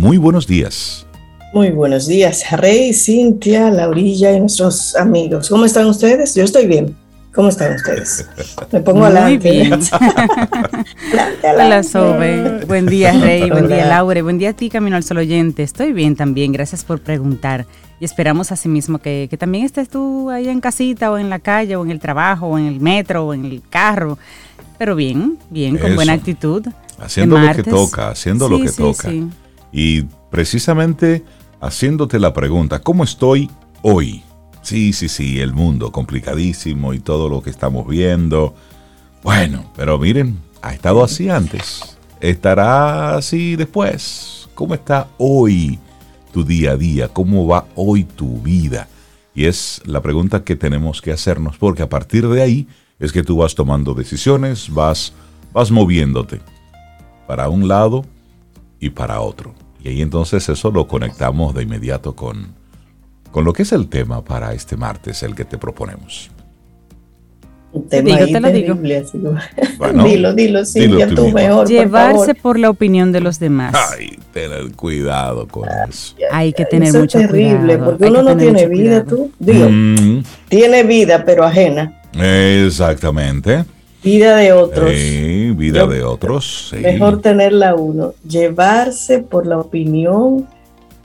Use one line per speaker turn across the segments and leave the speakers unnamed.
muy buenos días.
Muy buenos días, Rey, Cintia, Laurilla y nuestros amigos. ¿Cómo están ustedes? Yo estoy bien. ¿Cómo están ustedes? Me pongo
Muy
adelante.
bien.
Adelante,
Hola. Sobe. Buen día, Rey. Buen día. Laure. Buen día a ti, Camino al Sol Oyente. Estoy bien también. Gracias por preguntar. Y esperamos asimismo que, que también estés tú ahí en casita o en la calle o en el trabajo o en el metro o en el carro. Pero bien, bien, con
Eso.
buena actitud.
Haciendo lo que toca, haciendo lo que
sí,
toca.
sí.
Y precisamente haciéndote la pregunta, ¿cómo estoy hoy? Sí, sí, sí, el mundo complicadísimo y todo lo que estamos viendo. Bueno, pero miren, ha estado así antes. Estará así después. ¿Cómo está hoy tu día a día? ¿Cómo va hoy tu vida? Y es la pregunta que tenemos que hacernos, porque a partir de ahí es que tú vas tomando decisiones, vas, vas moviéndote para un lado y para otro. Y ahí entonces eso lo conectamos de inmediato con, con lo que es el tema para este martes, el que te proponemos.
Un tema
digo, te lo digo.
terrible, así como-
Bueno,
dilo, dilo, Cintia,
tú
tú
misma.
mejor, por
Llevarse
favor.
por la opinión de los demás.
Ay, tener cuidado con eso.
Hay que tener
Eso es
mucho
terrible,
cuidado.
porque
Hay
uno no tiene vida,
cuidado.
tú. Digo,
Mm,
tiene vida, pero ajena.
exactamente.
Vida de otros.
Sí, vida
Yo-
de otros. sí.
Mejor tenerla uno. Llevarse por la opinión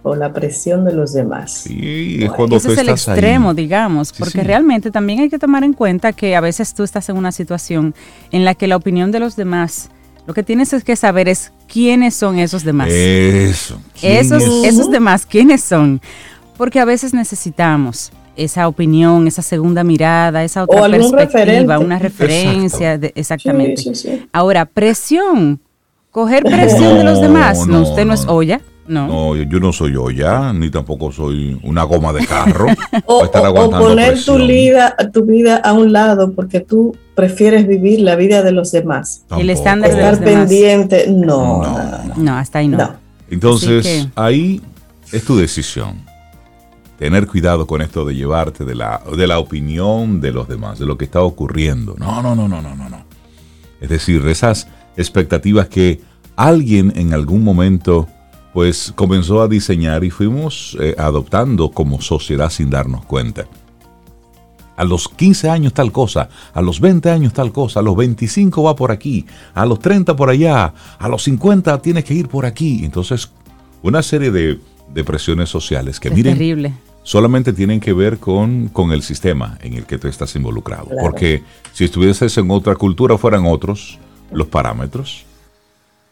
o la presión de los demás.
Sí, es cuando
Ese
tú
es el
estás
extremo,
ahí.
digamos,
Sí,
porque
sí.
realmente también hay que tomar en cuenta que a veces tú estás en una situación en la que la opinión de los demás, lo que tienes es que saber es quiénes son esos demás.
Eso. ¿quién
esos,
es?
esos demás, ¿quiénes son? Porque a veces necesitamos esa opinión, esa segunda mirada, esa otra
O
perspectiva,
referente.
una referencia, de- exactamente.
Sí, sí, sí.
Ahora, presión, coger presión de los demás, no,
no,
usted no,
no,
es
no.
olla, no.
No, yo- no soy olla, ni tampoco soy una goma de carro.
O,
estar
o poner
presión.
tu vida, tu vida a un lado porque tú prefieres vivir la vida de los demás.
Y el estándar de
Estar
los
pendiente, no,
No,
no, no, no.
No, hasta ahí no.
No.
Entonces,
que-
ahí es tu decisión. Tener cuidado con esto de llevarte de la, de la opinión de los demás, de lo que está ocurriendo. No, no, no, no, no, no, no. Es decir, esas expectativas que alguien en algún momento pues comenzó a diseñar y fuimos eh, adoptando como sociedad sin darnos cuenta. A los 15 años tal cosa, a los 20 años tal cosa, a los 25 va por aquí, a los 30 por allá, a los 50 tienes que ir por aquí. Entonces, una serie de, de presiones sociales que
es
miren,
terrible.
Solamente tienen que ver con, con el sistema en el que tú estás involucrado.
Claro.
Porque si estuvieses en otra cultura fueran otros los parámetros.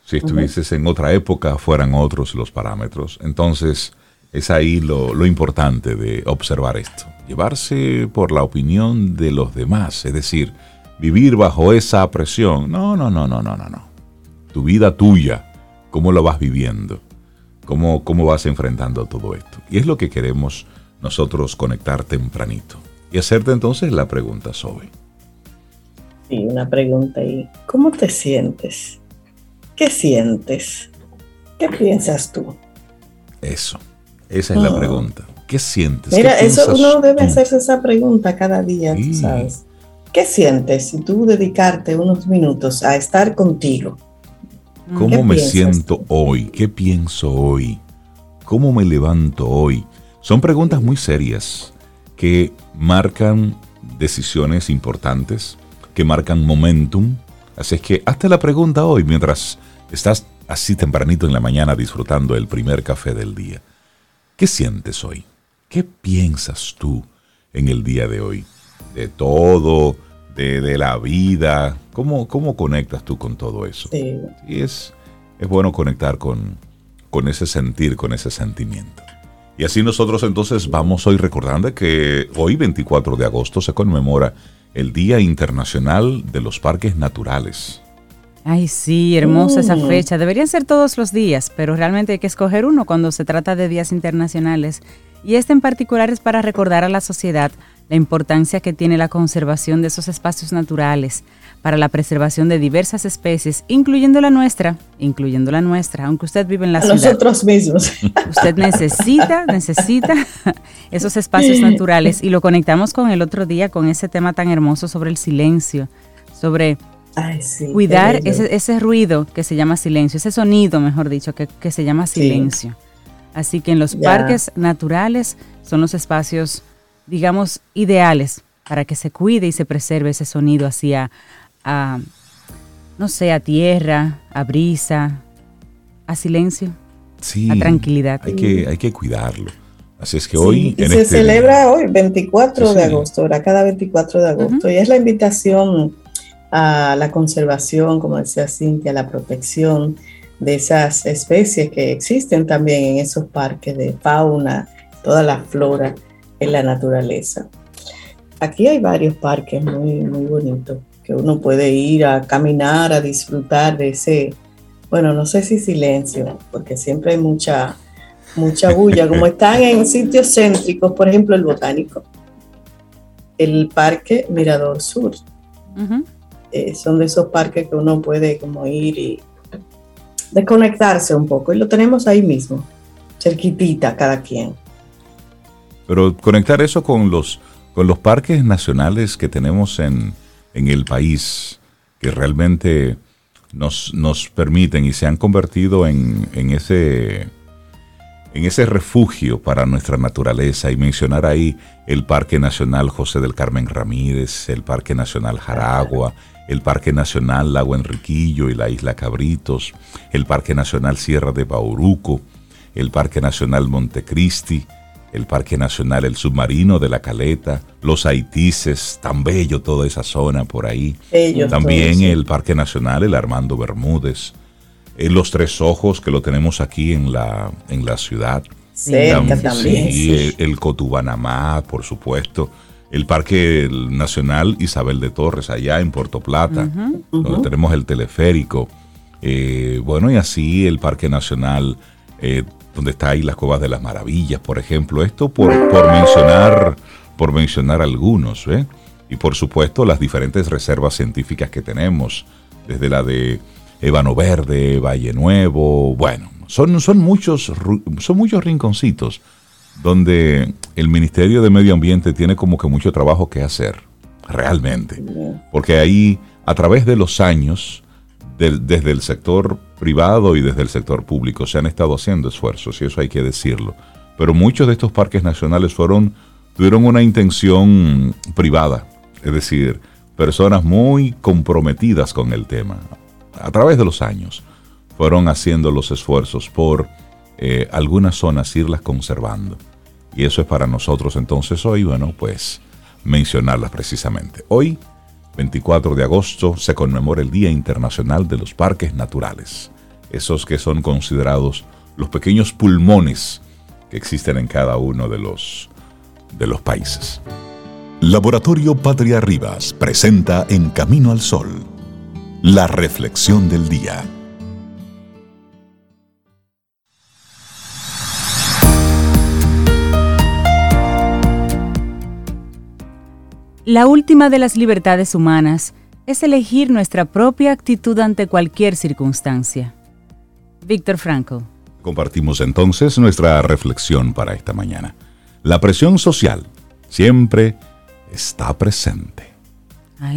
Si estuvieses en otra época fueran otros los parámetros. Entonces es ahí lo, lo importante de observar esto. Llevarse por la opinión de los demás. Es decir, vivir bajo esa presión. No, no, no, no, no, no, no. Tu vida tuya. ¿Cómo lo vas viviendo? cómo, cómo vas enfrentando todo esto. Y es lo que queremos nosotros conectar tempranito. Y hacerte entonces la pregunta, Sobe.
Sí, una pregunta ahí. ¿Cómo te sientes? ¿Qué sientes? ¿Qué piensas tú?
Eso. Esa es la
Ah.
pregunta. ¿Qué sientes?
Mira,
¿Qué
eso uno debe
tú?
hacerse esa pregunta cada día, tú sabes. ¿Qué sientes si tú dedicarte unos minutos a estar contigo?
¿Cómo
¿Qué
me siento
tú?
hoy? ¿Qué pienso hoy? ¿Cómo me levanto hoy? Son preguntas muy serias que marcan decisiones importantes, que marcan momentum. Así es que hazte la pregunta hoy mientras estás así tempranito en la mañana disfrutando el primer café del día. ¿Qué sientes hoy? ¿Qué piensas tú en el día de hoy? De todo, de, de la vida. ¿Cómo, ¿Cómo conectas tú con todo eso?
Sí.
Y es, es bueno conectar con, con ese sentir, con ese sentimiento. Y así nosotros entonces vamos hoy recordando que hoy 24 de agosto se conmemora el Día Internacional de los Parques Naturales.
Ay, sí, hermosa esa
Mm.
fecha. Deberían ser todos los días, pero realmente hay que escoger uno cuando se trata de días internacionales. Y este en particular es para recordar a la sociedad la importancia que tiene la conservación de esos espacios naturales para la preservación de diversas especies, incluyendo la nuestra, incluyendo la nuestra, aunque usted vive en la ciudad.
nosotros mismos.
Usted necesita, necesita esos espacios naturales y lo conectamos con el otro día, con ese tema tan hermoso sobre el silencio, sobre cuidar ese, ruido que se llama silencio, ese sonido, mejor dicho, que, se llama silencio. Así que en los parques naturales son los espacios, digamos, ideales para que se cuide y se preserve ese sonido hacia, a, no sé, a tierra, a brisa, a silencio, a tranquilidad.
Hay que, hay que cuidarlo. Así es que hoy...
se este celebra hoy, 24 de agosto, ahora cada 24 de agosto, y es la invitación a la conservación, como decía Cintia, la protección de esas especies que existen también en esos parques de fauna, toda la flora en la naturaleza. Aquí hay varios parques muy, muy bonitos que uno puede ir a caminar, a disfrutar de ese, bueno, no sé si silencio, porque siempre hay mucha mucha bulla, como están en sitios céntricos, por ejemplo el botánico, el parque Mirador Sur. Eh, son de esos parques que uno puede como ir y desconectarse un poco y lo tenemos ahí mismo, cerquitita cada quien.
Pero conectar eso con los, con los parques nacionales que tenemos en, en el país, que realmente nos, nos permiten y se han convertido en, en ese en ese refugio para nuestra naturaleza. Y mencionar ahí el Parque Nacional José del Carmen Ramírez, el Parque Nacional Jaragua, el Parque Nacional Lago Enriquillo y la Isla Cabritos, el Parque Nacional Sierra de Bauruco, el Parque Nacional Montecristi, el Parque Nacional El Submarino de la Caleta, los Haitises, tan bello toda esa zona por ahí. También el Parque Nacional El Armando Bermúdez, eh, los Tres Ojos, que lo tenemos aquí en la, en la ciudad.
Sí, también.
Sí, el, Cotubanamá, por supuesto. El Parque Nacional Isabel de Torres, allá en Puerto Plata, donde tenemos el teleférico. Eh, bueno, y así el Parque Nacional, eh, donde está ahí las Cuevas de las Maravillas, por ejemplo. Esto por, por mencionar, por mencionar algunos, Y por supuesto las diferentes reservas científicas que tenemos, desde la de Ébano Verde, Valle Nuevo, bueno, son, son, muchos, son muchos rinconcitos donde el Ministerio de Medio Ambiente tiene como que mucho trabajo que hacer, realmente. Porque ahí, a través de los años, desde el sector privado y desde el sector público, se han estado haciendo esfuerzos, y eso hay que decirlo. Pero muchos de estos parques nacionales fueron, tuvieron una intención privada, es decir, personas muy comprometidas con el tema a través de los años fueron haciendo los esfuerzos por eh, algunas zonas irlas conservando. Y eso es para nosotros entonces hoy, bueno, pues mencionarlas precisamente. Hoy, 24 de agosto, se conmemora el Día Internacional de los Parques Naturales. Esos que son considerados los pequeños pulmones que existen en cada uno de los, de los países.
Laboratorio Patria Rivas presenta En Camino al Sol la reflexión del día.
La última de las libertades humanas es elegir nuestra propia actitud ante cualquier circunstancia. Víctor Frankl.
Compartimos entonces nuestra reflexión para esta mañana. La presión social siempre está presente.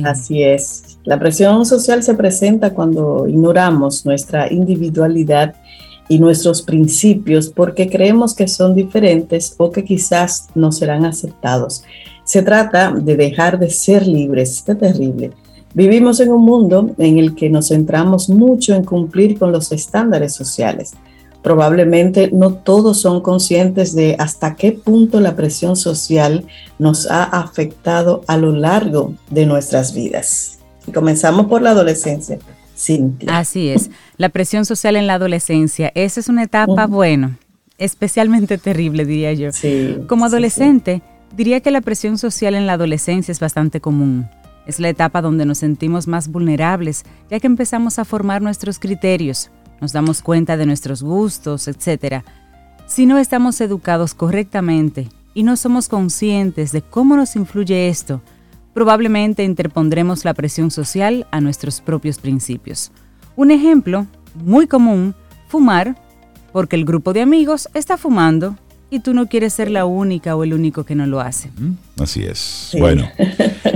Así es. La presión social se presenta cuando ignoramos nuestra individualidad y nuestros principios porque creemos que son diferentes o que quizás no serán aceptados. Se trata de dejar de ser libres. Qué terrible. Vivimos en un mundo en el que nos centramos mucho en cumplir con los estándares sociales probablemente no todos son conscientes de hasta qué punto la presión social nos ha afectado a lo largo de nuestras vidas. Y comenzamos por la adolescencia. Cintia.
Así es, la presión social en la adolescencia, esa es una etapa, bueno, especialmente terrible, diría yo. Como adolescente, diría que la presión social en la adolescencia es bastante común. Es la etapa donde nos sentimos más vulnerables, ya que empezamos a formar nuestros criterios, nos damos cuenta de nuestros gustos, etc. Si no estamos educados correctamente y no somos conscientes de cómo nos influye esto, probablemente interpondremos la presión social a nuestros propios principios. Un ejemplo muy común, fumar, porque el grupo de amigos está fumando y tú no quieres ser la única o el único que no lo hace.
Así es. Bueno,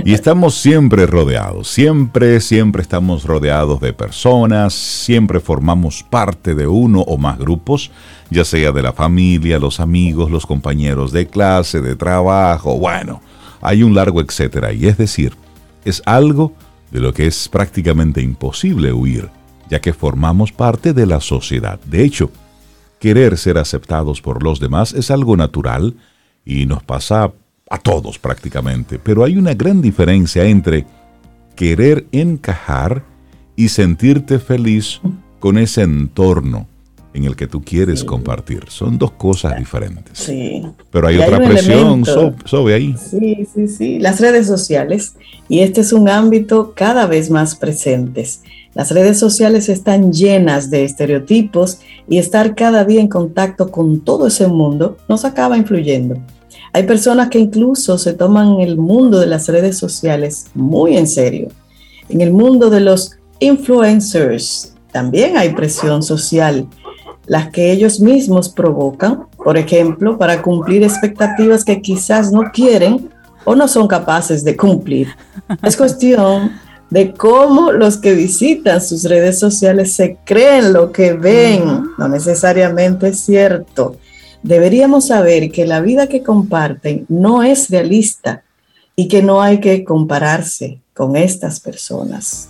y estamos siempre rodeados, siempre, siempre estamos rodeados de personas, siempre formamos parte de uno o más grupos, ya sea de la familia, los amigos, los compañeros de clase, de trabajo, bueno, hay un largo etcétera. Y es decir, es algo de lo que es prácticamente imposible huir, ya que formamos parte de la sociedad. De hecho, querer ser aceptados por los demás es algo natural y nos pasa a todos prácticamente, pero hay una gran diferencia entre querer encajar y sentirte feliz con ese entorno en el que tú quieres compartir. Son dos cosas diferentes.
Sí.
Pero hay otra presión sobre ahí.
Sí, sí, sí. Las redes sociales. Y este es un ámbito cada vez más presentes. Las redes sociales están llenas de estereotipos y estar cada día en contacto con todo ese mundo nos acaba influyendo. Hay personas que incluso se toman el mundo de las redes sociales muy en serio. En el mundo de los influencers también hay presión social, las que ellos mismos provocan, por ejemplo, para cumplir expectativas que quizás no quieren o no son capaces de cumplir. Es cuestión de cómo los que visitan sus redes sociales se creen lo que ven. No necesariamente es cierto deberíamos saber que la vida que comparten no es realista y que no hay que compararse con estas personas.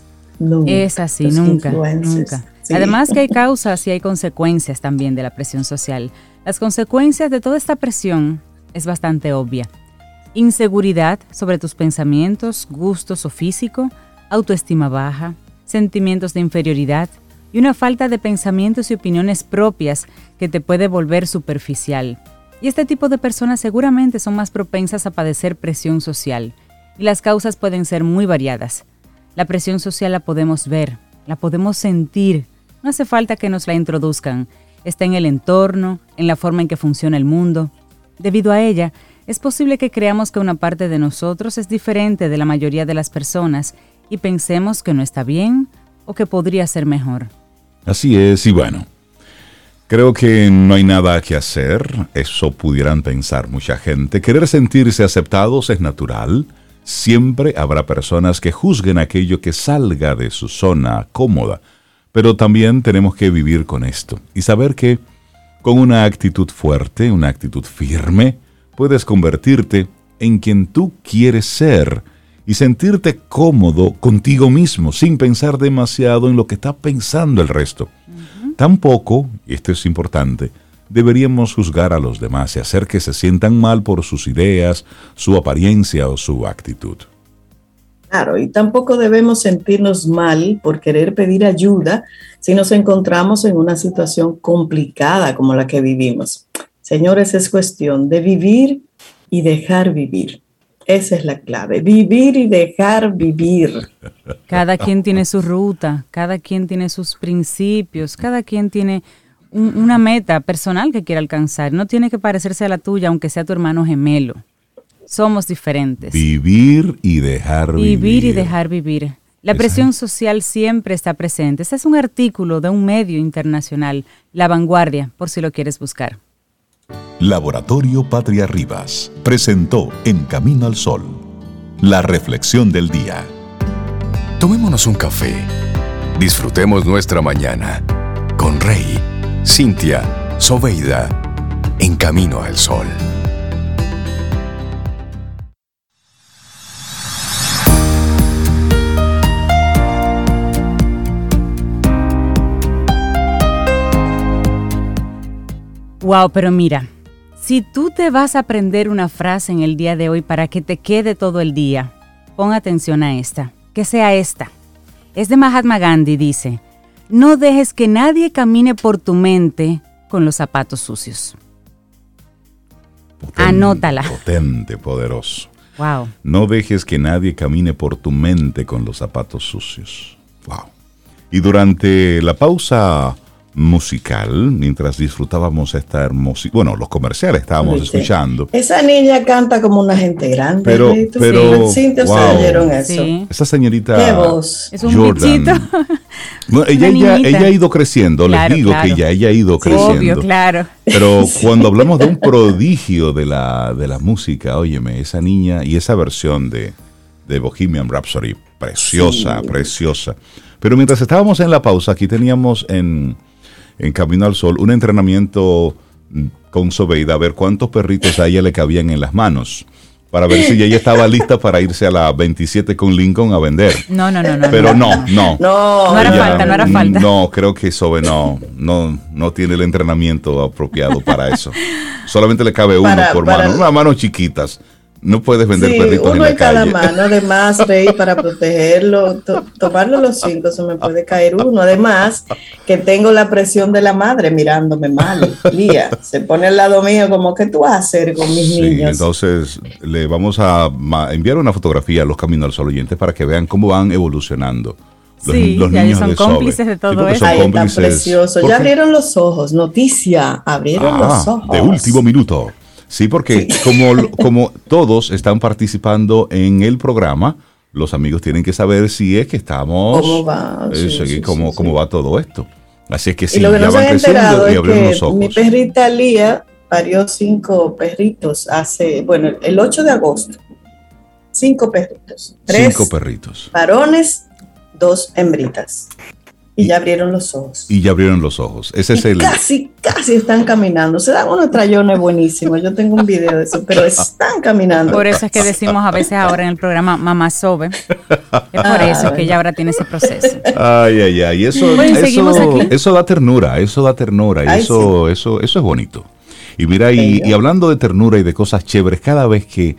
es así, nunca, nunca. Además que hay causas y hay consecuencias también de la presión social. Las consecuencias de toda esta presión es bastante obvia. Inseguridad sobre tus pensamientos, gustos o físico, autoestima baja, sentimientos de inferioridad, y una falta de pensamientos y opiniones propias que te puede volver superficial. Y este tipo de personas seguramente son más propensas a padecer presión social, y las causas pueden ser muy variadas. La presión social la podemos ver, la podemos sentir, no hace falta que nos la introduzcan, está en el entorno, en la forma en que funciona el mundo. Debido a ella, es posible que creamos que una parte de nosotros es diferente de la mayoría de las personas y pensemos que no está bien o que podría ser mejor.
Así es, y bueno, creo que no hay nada que hacer, eso pudieran pensar mucha gente. Querer sentirse aceptados es natural. Siempre habrá personas que juzguen aquello que salga de su zona cómoda, pero también tenemos que vivir con esto y saber que con una actitud fuerte, una actitud firme, puedes convertirte en quien tú quieres ser y sentirte cómodo contigo mismo sin pensar demasiado en lo que está pensando el resto. Tampoco, y esto es importante, deberíamos juzgar a los demás y hacer que se sientan mal por sus ideas, su apariencia o su actitud.
Claro, y tampoco debemos sentirnos mal por querer pedir ayuda si nos encontramos en una situación complicada como la que vivimos. Señores, es cuestión de vivir y dejar vivir. Esa es la clave, vivir y dejar vivir.
Cada quien tiene su ruta, cada quien tiene sus principios, cada quien tiene una meta personal que quiere alcanzar. No tiene que parecerse a la tuya, aunque sea tu hermano gemelo. Somos diferentes.
Vivir y dejar vivir.
Vivir y dejar vivir. La presión social siempre está presente. Este es un artículo de un medio internacional, La Vanguardia, por si lo quieres buscar.
Laboratorio Patria Rivas presentó En Camino al Sol, la reflexión del día.
Tomémonos un café. Disfrutemos nuestra mañana con Rey, Cintia, Soveida, En Camino al Sol.
Wow, pero mira, si tú te vas a aprender una frase en el día de hoy para que te quede todo el día, pon atención a esta, que sea esta. Es de Mahatma Gandhi, dice, no dejes que nadie camine por tu mente con los zapatos sucios. Anótala.
Potente, poderoso.
Wow.
No dejes que nadie camine por tu mente con los zapatos sucios. Wow. Y durante la pausa musical mientras disfrutábamos esta hermosa. Bueno, los comerciales estábamos escuchando.
Esa niña canta como una gente grande.
Pero, pero
sí. wow. eso.
Esa señorita.
¿Qué voz?
Es un Jordan.
ella, ella, ha ido creciendo, les digo que ya ella ha ido creciendo.
Obvio, claro.
Pero cuando hablamos de un prodigio de la, de la música, óyeme, esa niña y esa versión de, de Bohemian Rhapsody, preciosa, preciosa. Pero mientras estábamos en la pausa, aquí teníamos en, en Camino al Sol un entrenamiento con Sobeida a ver cuántos perritos a ella le cabían en las manos para ver si ella estaba lista para irse a la 27 con Lincoln a vender.
No, no, no, no.
Pero no, no.
No, no era falta, no era falta.
No, creo que Sobe no, no, no tiene el entrenamiento apropiado para eso. Solamente le cabe uno por mano, unas manos chiquitas. No puedes vender perritos
uno
en,
cada mano, además, Rey, para protegerlo, tomarlo los cinco, se me puede caer uno. Además, que tengo la presión de la madre mirándome mal. Lía, se pone al lado mío como, ¿qué tú vas a hacer con mis sí, niños?
Entonces, le vamos a enviar una fotografía a los Caminos al Sol oyentes para que vean cómo van evolucionando.
Los, sí, los ya niños son cómplices de todo eso.
Ay, tan precioso. Ya abrieron los ojos. Noticia, abrieron ah, los ojos.
De último minuto. Sí, porque Como, como todos están participando en el programa, los amigos tienen que saber si es que estamos...
¿Cómo va?
Sí, cómo, cómo, va todo esto. Así es que sí,
y lo que
ya
no
van creciendo
y abrieron los ojos. Mi perrita Lía parió cinco perritos hace, bueno, el 8 de agosto. Cinco perritos. Tres
cinco perritos.
Varones, dos hembritas. Y, ya abrieron los ojos.
Y ya abrieron los ojos. Ese es el.
Casi, casi están caminando. Se dan unos trayones buenísimos. Yo tengo un video de eso, pero están caminando.
Por eso es que decimos a veces ahora en el programa Mamá Sobe. Es por eso es que ella ahora tiene ese proceso.
Ay, ay, ay. Eso, eso, eso da ternura, eso da ternura. Y eso, eso, eso es bonito. Y mira, y, y hablando de ternura y de cosas chéveres, cada vez que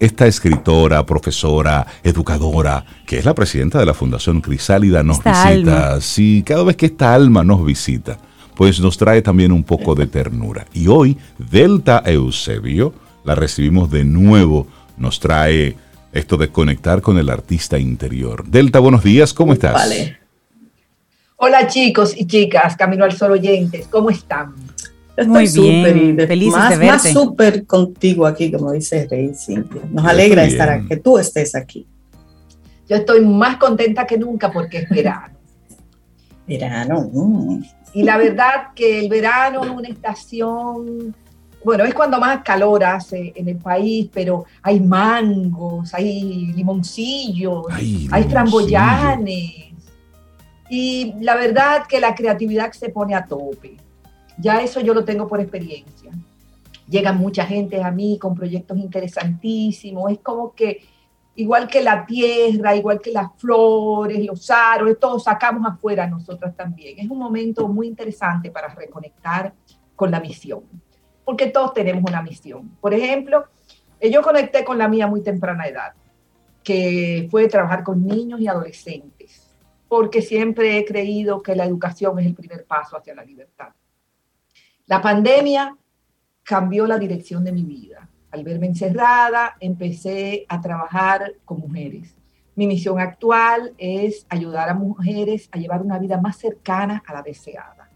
esta escritora, profesora, educadora, que es la presidenta de la Fundación Crisálida, nos visita. Sí, cada vez que esta alma nos visita, pues nos trae también un poco de ternura. Y hoy, Delta Eusebio, la recibimos de nuevo, nos trae esto de conectar con el artista interior. Delta, buenos días, ¿cómo estás?
Vale. Hola chicos y chicas, Camino al Sol oyentes, ¿cómo están?
Muy bien, feliz
más,
de verte.
Más súper contigo aquí, como dice Rey Cintia. Nos alegra estar que tú estés aquí.
Yo estoy más contenta que nunca porque es verano.
verano. Mm.
Y la verdad que el verano es una estación, bueno, es cuando más calor hace en el país, pero hay mangos, hay limoncillos, hay, hay framboyanes. Y la verdad que la creatividad se pone a tope ya eso yo lo tengo por experiencia. Llega mucha gente a mí con proyectos interesantísimos. Es como que, igual que la tierra, igual que las flores, los árboles, todos sacamos afuera nosotras también. Es un momento muy interesante para reconectar con la misión, porque todos tenemos una misión. Por ejemplo, eh, yo conecté con la mía muy temprana edad, que fue trabajar con niños y adolescentes, porque siempre he creído que la educación es el primer paso hacia la libertad. La pandemia cambió la dirección de mi vida. Al verme encerrada, empecé a trabajar con mujeres. Mi misión actual es ayudar a mujeres a llevar una vida más cercana a la deseada.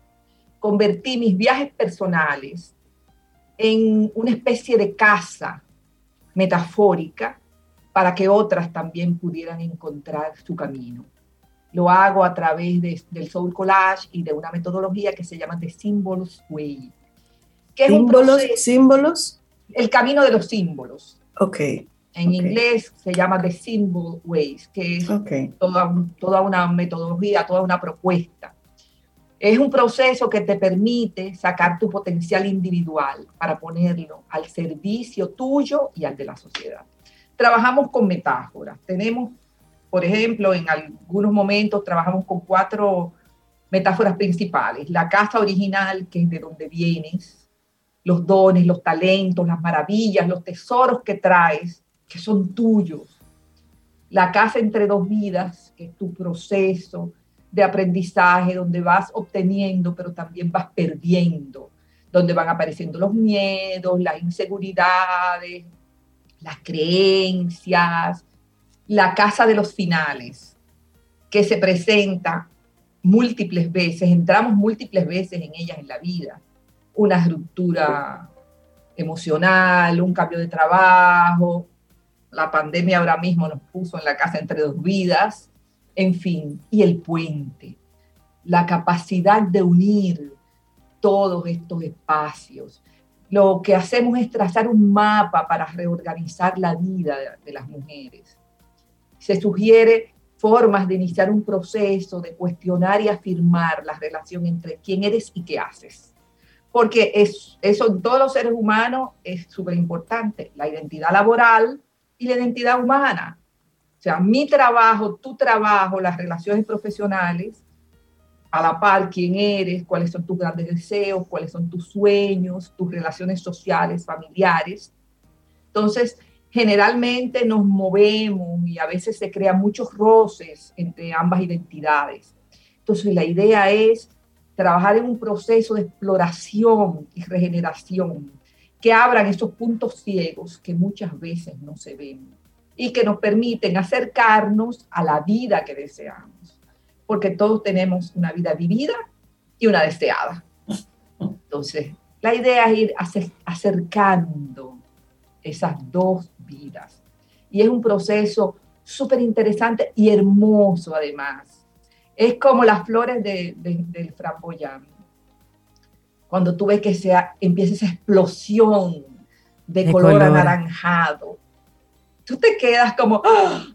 Convertí mis viajes personales en una especie de casa metafórica para que otras también pudieran encontrar su camino. Lo hago a través del Soul Collage y de una metodología que se llama The Symbols Way.
¿Símbolos? ¿Símbolos?
El camino de los símbolos.
Ok.
En inglés se llama The Symbol Ways, que es toda, toda una metodología, toda una propuesta. Es un proceso que te permite sacar tu potencial individual para ponerlo al servicio tuyo y al de la sociedad. Trabajamos con metáforas. Tenemos por ejemplo, en algunos momentos trabajamos con cuatro metáforas principales. La casa original, que es de donde vienes, los dones, los talentos, las maravillas, los tesoros que traes, que son tuyos. La casa entre dos vidas, que es tu proceso de aprendizaje, donde vas obteniendo, pero también vas perdiendo, donde van apareciendo los miedos, las inseguridades, las creencias, la casa de los finales, que se presenta múltiples veces, entramos múltiples veces en ellas en la vida. Una ruptura emocional, un cambio de trabajo, la pandemia ahora mismo nos puso en la casa entre dos vidas, en fin, y el puente, la capacidad de unir todos estos espacios. Lo que hacemos es trazar un mapa para reorganizar la vida de, las mujeres. Se sugiere formas de iniciar un proceso, de cuestionar y afirmar la relación entre quién eres y qué haces. Porque es, eso en todos los seres humanos es súper importante. La identidad laboral y la identidad humana. O sea, mi trabajo, tu trabajo, las relaciones profesionales, a la par quién eres, cuáles son tus grandes deseos, cuáles son tus sueños, tus relaciones sociales, familiares. Entonces, generalmente nos movemos y a veces se crean muchos roces entre ambas identidades. Entonces, la idea es trabajar en un proceso de exploración y regeneración que abran esos puntos ciegos que muchas veces no se ven y que nos permiten acercarnos a la vida que deseamos, porque todos tenemos una vida vivida y una deseada. Entonces, la idea es ir acercando esas dos vidas. Y es un proceso súper interesante y hermoso además. Es como las flores del framboyán cuando tú ves que sea, empieza esa explosión de, color, anaranjado, tú te quedas como, ¡ah!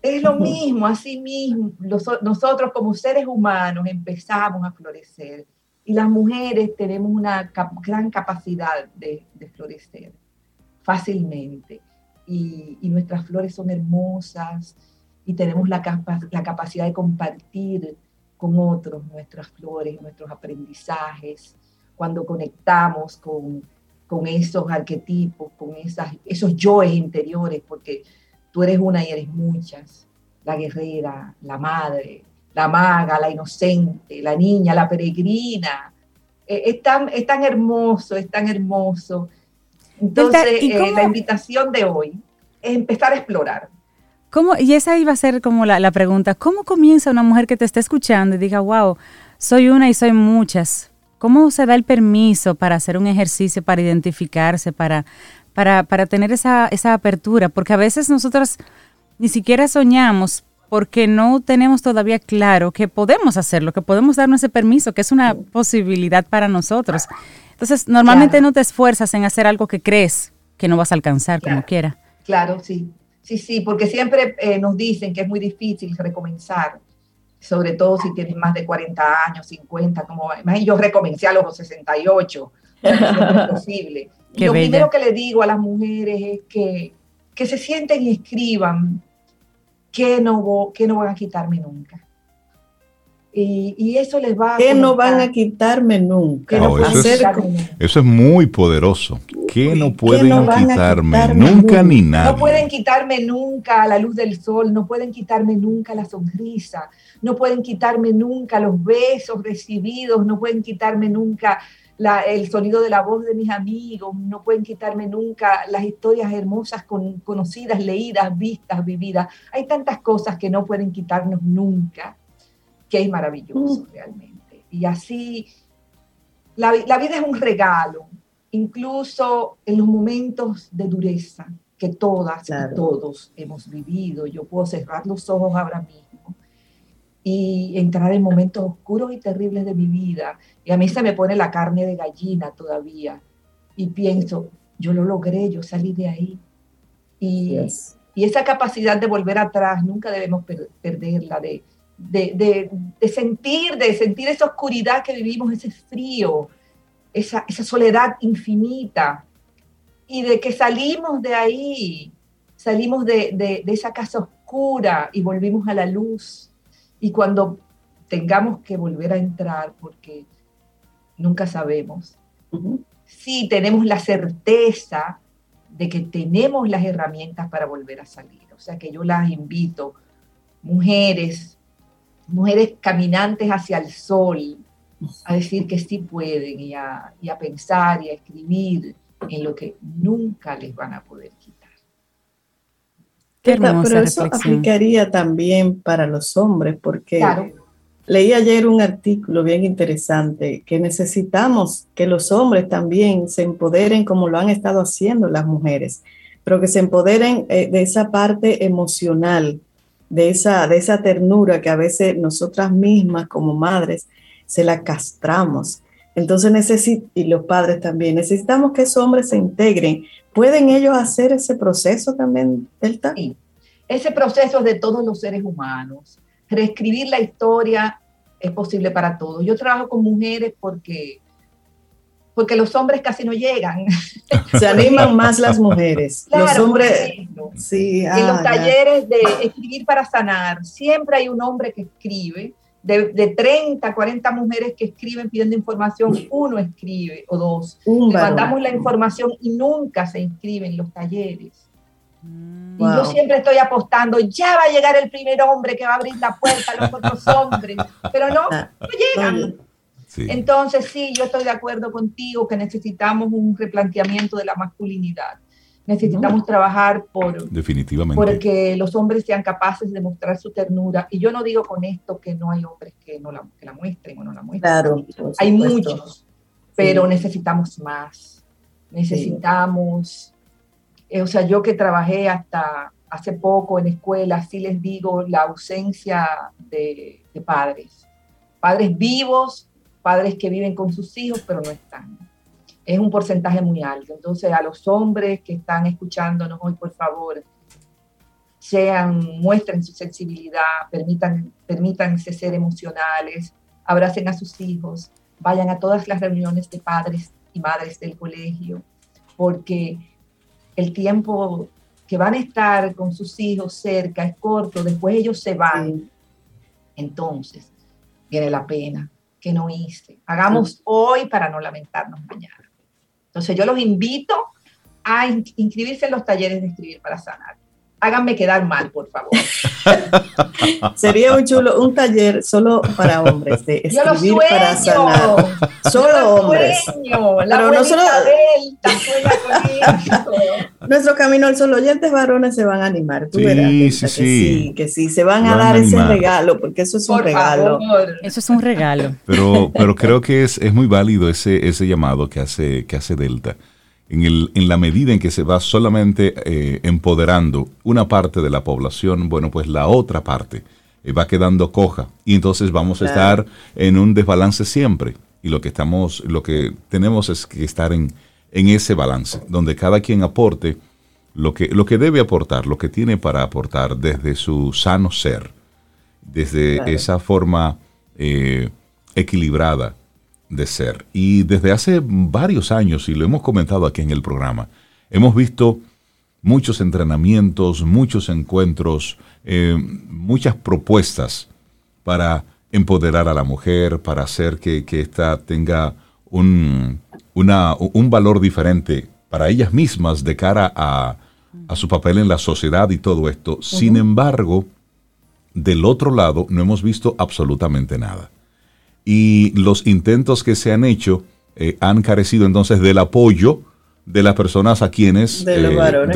es lo mismo, así mismo, nosotros como seres humanos empezamos a florecer y las mujeres tenemos una gran capacidad de, florecer fácilmente y, nuestras flores son hermosas y tenemos la, la capacidad de compartir con otros nuestras flores, nuestros aprendizajes cuando conectamos con, con esos arquetipos, con esas, esos yoes interiores, porque tú eres una y eres muchas, la guerrera, la madre, la maga, la inocente, la niña, la peregrina. Eh, es, tan, es tan hermoso, es tan hermoso. Entonces, eh, la invitación de hoy es empezar a explorar.
¿Cómo, y esa iba a ser como la, la pregunta, ¿cómo comienza una mujer que te esté escuchando y diga, wow, soy una y soy muchas? ¿Cómo se da el permiso para hacer un ejercicio, para identificarse, para, para, para tener esa, esa apertura? Porque a veces nosotros ni siquiera soñamos porque no tenemos todavía claro que podemos hacerlo, que podemos darnos ese permiso, que es una posibilidad para nosotros. Entonces, normalmente no te esfuerzas en hacer algo que crees que no vas a alcanzar como quiera.
Claro, sí. Sí, sí, porque siempre eh, nos dicen que es muy difícil recomenzar sobre todo si tienes más de 40 años, 50, como yo recomencé a los 68, es posible. lo primero que le digo a las mujeres es que, que se sienten y escriban que no, que no van a quitarme nunca. Y, eso les va
a... Que no van a quitarme nunca.
eso, es, muy poderoso. Que no pueden quitarme, nunca, ni nada.
No pueden quitarme nunca la luz del sol, no pueden quitarme nunca la sonrisa, no pueden quitarme nunca los besos recibidos, no pueden quitarme nunca el sonido de la voz de mis amigos, no pueden quitarme nunca las historias hermosas conocidas, leídas, vistas, vividas. Hay tantas cosas que no pueden quitarnos nunca, que es maravilloso mm. realmente. Y así, la, vida es un regalo, incluso en los momentos de dureza que todas y todos hemos vivido. Yo puedo cerrar los ojos ahora mismo y entrar en momentos oscuros y terribles de mi vida. Y a mí se me pone la carne de gallina todavía. Y pienso, yo lo logré, yo salí de ahí. Y, y esa capacidad de volver atrás, nunca debemos perderla, de, de, de, sentir, de sentir esa oscuridad que vivimos, ese frío, esa, esa soledad infinita. Y de que salimos de ahí, salimos de, de esa casa oscura y volvimos a la luz y cuando tengamos que volver a entrar, porque nunca sabemos, sí tenemos la certeza de que tenemos las herramientas para volver a salir. O sea que yo las invito, mujeres, mujeres caminantes hacia el sol, a decir que sí pueden y a, y a pensar y a escribir en lo que nunca les van a poder quitar.
Pero eso aplicaría también para los hombres, porque Leí ayer un artículo bien interesante que necesitamos que los hombres también se empoderen como lo han estado haciendo las mujeres, pero que se empoderen eh, de esa parte emocional, de esa, de esa ternura que a veces nosotras mismas como madres se la castramos. Entonces necesito, y los padres también, necesitamos que esos hombres se integren. ¿Pueden ellos hacer ese proceso también, Delta?
Sí. Ese proceso es de todos los seres humanos reescribir la historia es posible para todos. Yo trabajo con mujeres porque, porque los hombres casi no llegan.
Se animan más las mujeres. los hombres.
Sí, en los ah, talleres de escribir para sanar, siempre hay un hombre que escribe. De, de 30, 40 mujeres que escriben pidiendo información, uno escribe o dos. Le mandamos la información y nunca se inscriben los talleres. Y yo siempre estoy apostando, ya va a llegar el primer hombre que va a abrir la puerta a los otros hombres, pero no, ah, no llegan. Entonces sí, yo estoy de acuerdo contigo que necesitamos un replanteamiento de la masculinidad. Necesitamos trabajar por,
Definitivamente.
porque los hombres sean capaces de mostrar su ternura. Y yo no digo con esto que no hay hombres que, no la, que la muestren o no la muestren.
Claro,
hay muchos, pero necesitamos más. Necesitamos eh, o sea, yo que trabajé hasta hace poco en escuelas, sí les digo la ausencia de, padres. Padres vivos, padres que viven con sus hijos, pero no están. Es un porcentaje muy alto. Entonces, a los hombres que están escuchándonos hoy, por favor, sean, muestren su sensibilidad, permitan, permítanse ser emocionales, abracen a sus hijos, vayan a todas las reuniones de padres y madres del colegio, porque el tiempo que van a estar con sus hijos cerca es corto, después ellos se van. Entonces, viene la pena que no hice. Hagamos hoy para no lamentarnos mañana. Entonces, yo los invito a inscribirse en los talleres de escribir para sanar háganme quedar mal, por favor.
Sería un chulo, un taller solo para hombres, de escribir para sanar. Solo hombres.
Pero no solo...
Nuestro camino al solo oyentes varones se van a animar. Tú verás, sí, que sí. Que sí, se van a dar ese regalo, porque eso es un regalo.
Eso es un regalo.
Pero, pero creo que es, es muy válido ese, ese llamado que hace, que hace Delta en, el, en la medida en que se va solamente eh, empoderando una parte de la población, bueno, pues la otra parte eh, va quedando coja. Y entonces vamos a estar en un desbalance siempre. Y lo que estamos, lo que tenemos es que estar en, en ese balance, donde cada quien aporte lo que, lo que debe aportar, lo que tiene para aportar desde su sano ser, desde esa forma eh, equilibrada de ser. Y desde hace varios años, y lo hemos comentado aquí en el programa, hemos visto muchos entrenamientos, muchos encuentros, eh, muchas propuestas para empoderar a la mujer, para hacer que, ésta tenga un, un valor diferente para ellas mismas de cara a, a, su papel en la sociedad y todo esto. Sin embargo, del otro lado no hemos visto absolutamente nada y los intentos que se han hecho eh, han carecido entonces del apoyo de las personas a quienes,
de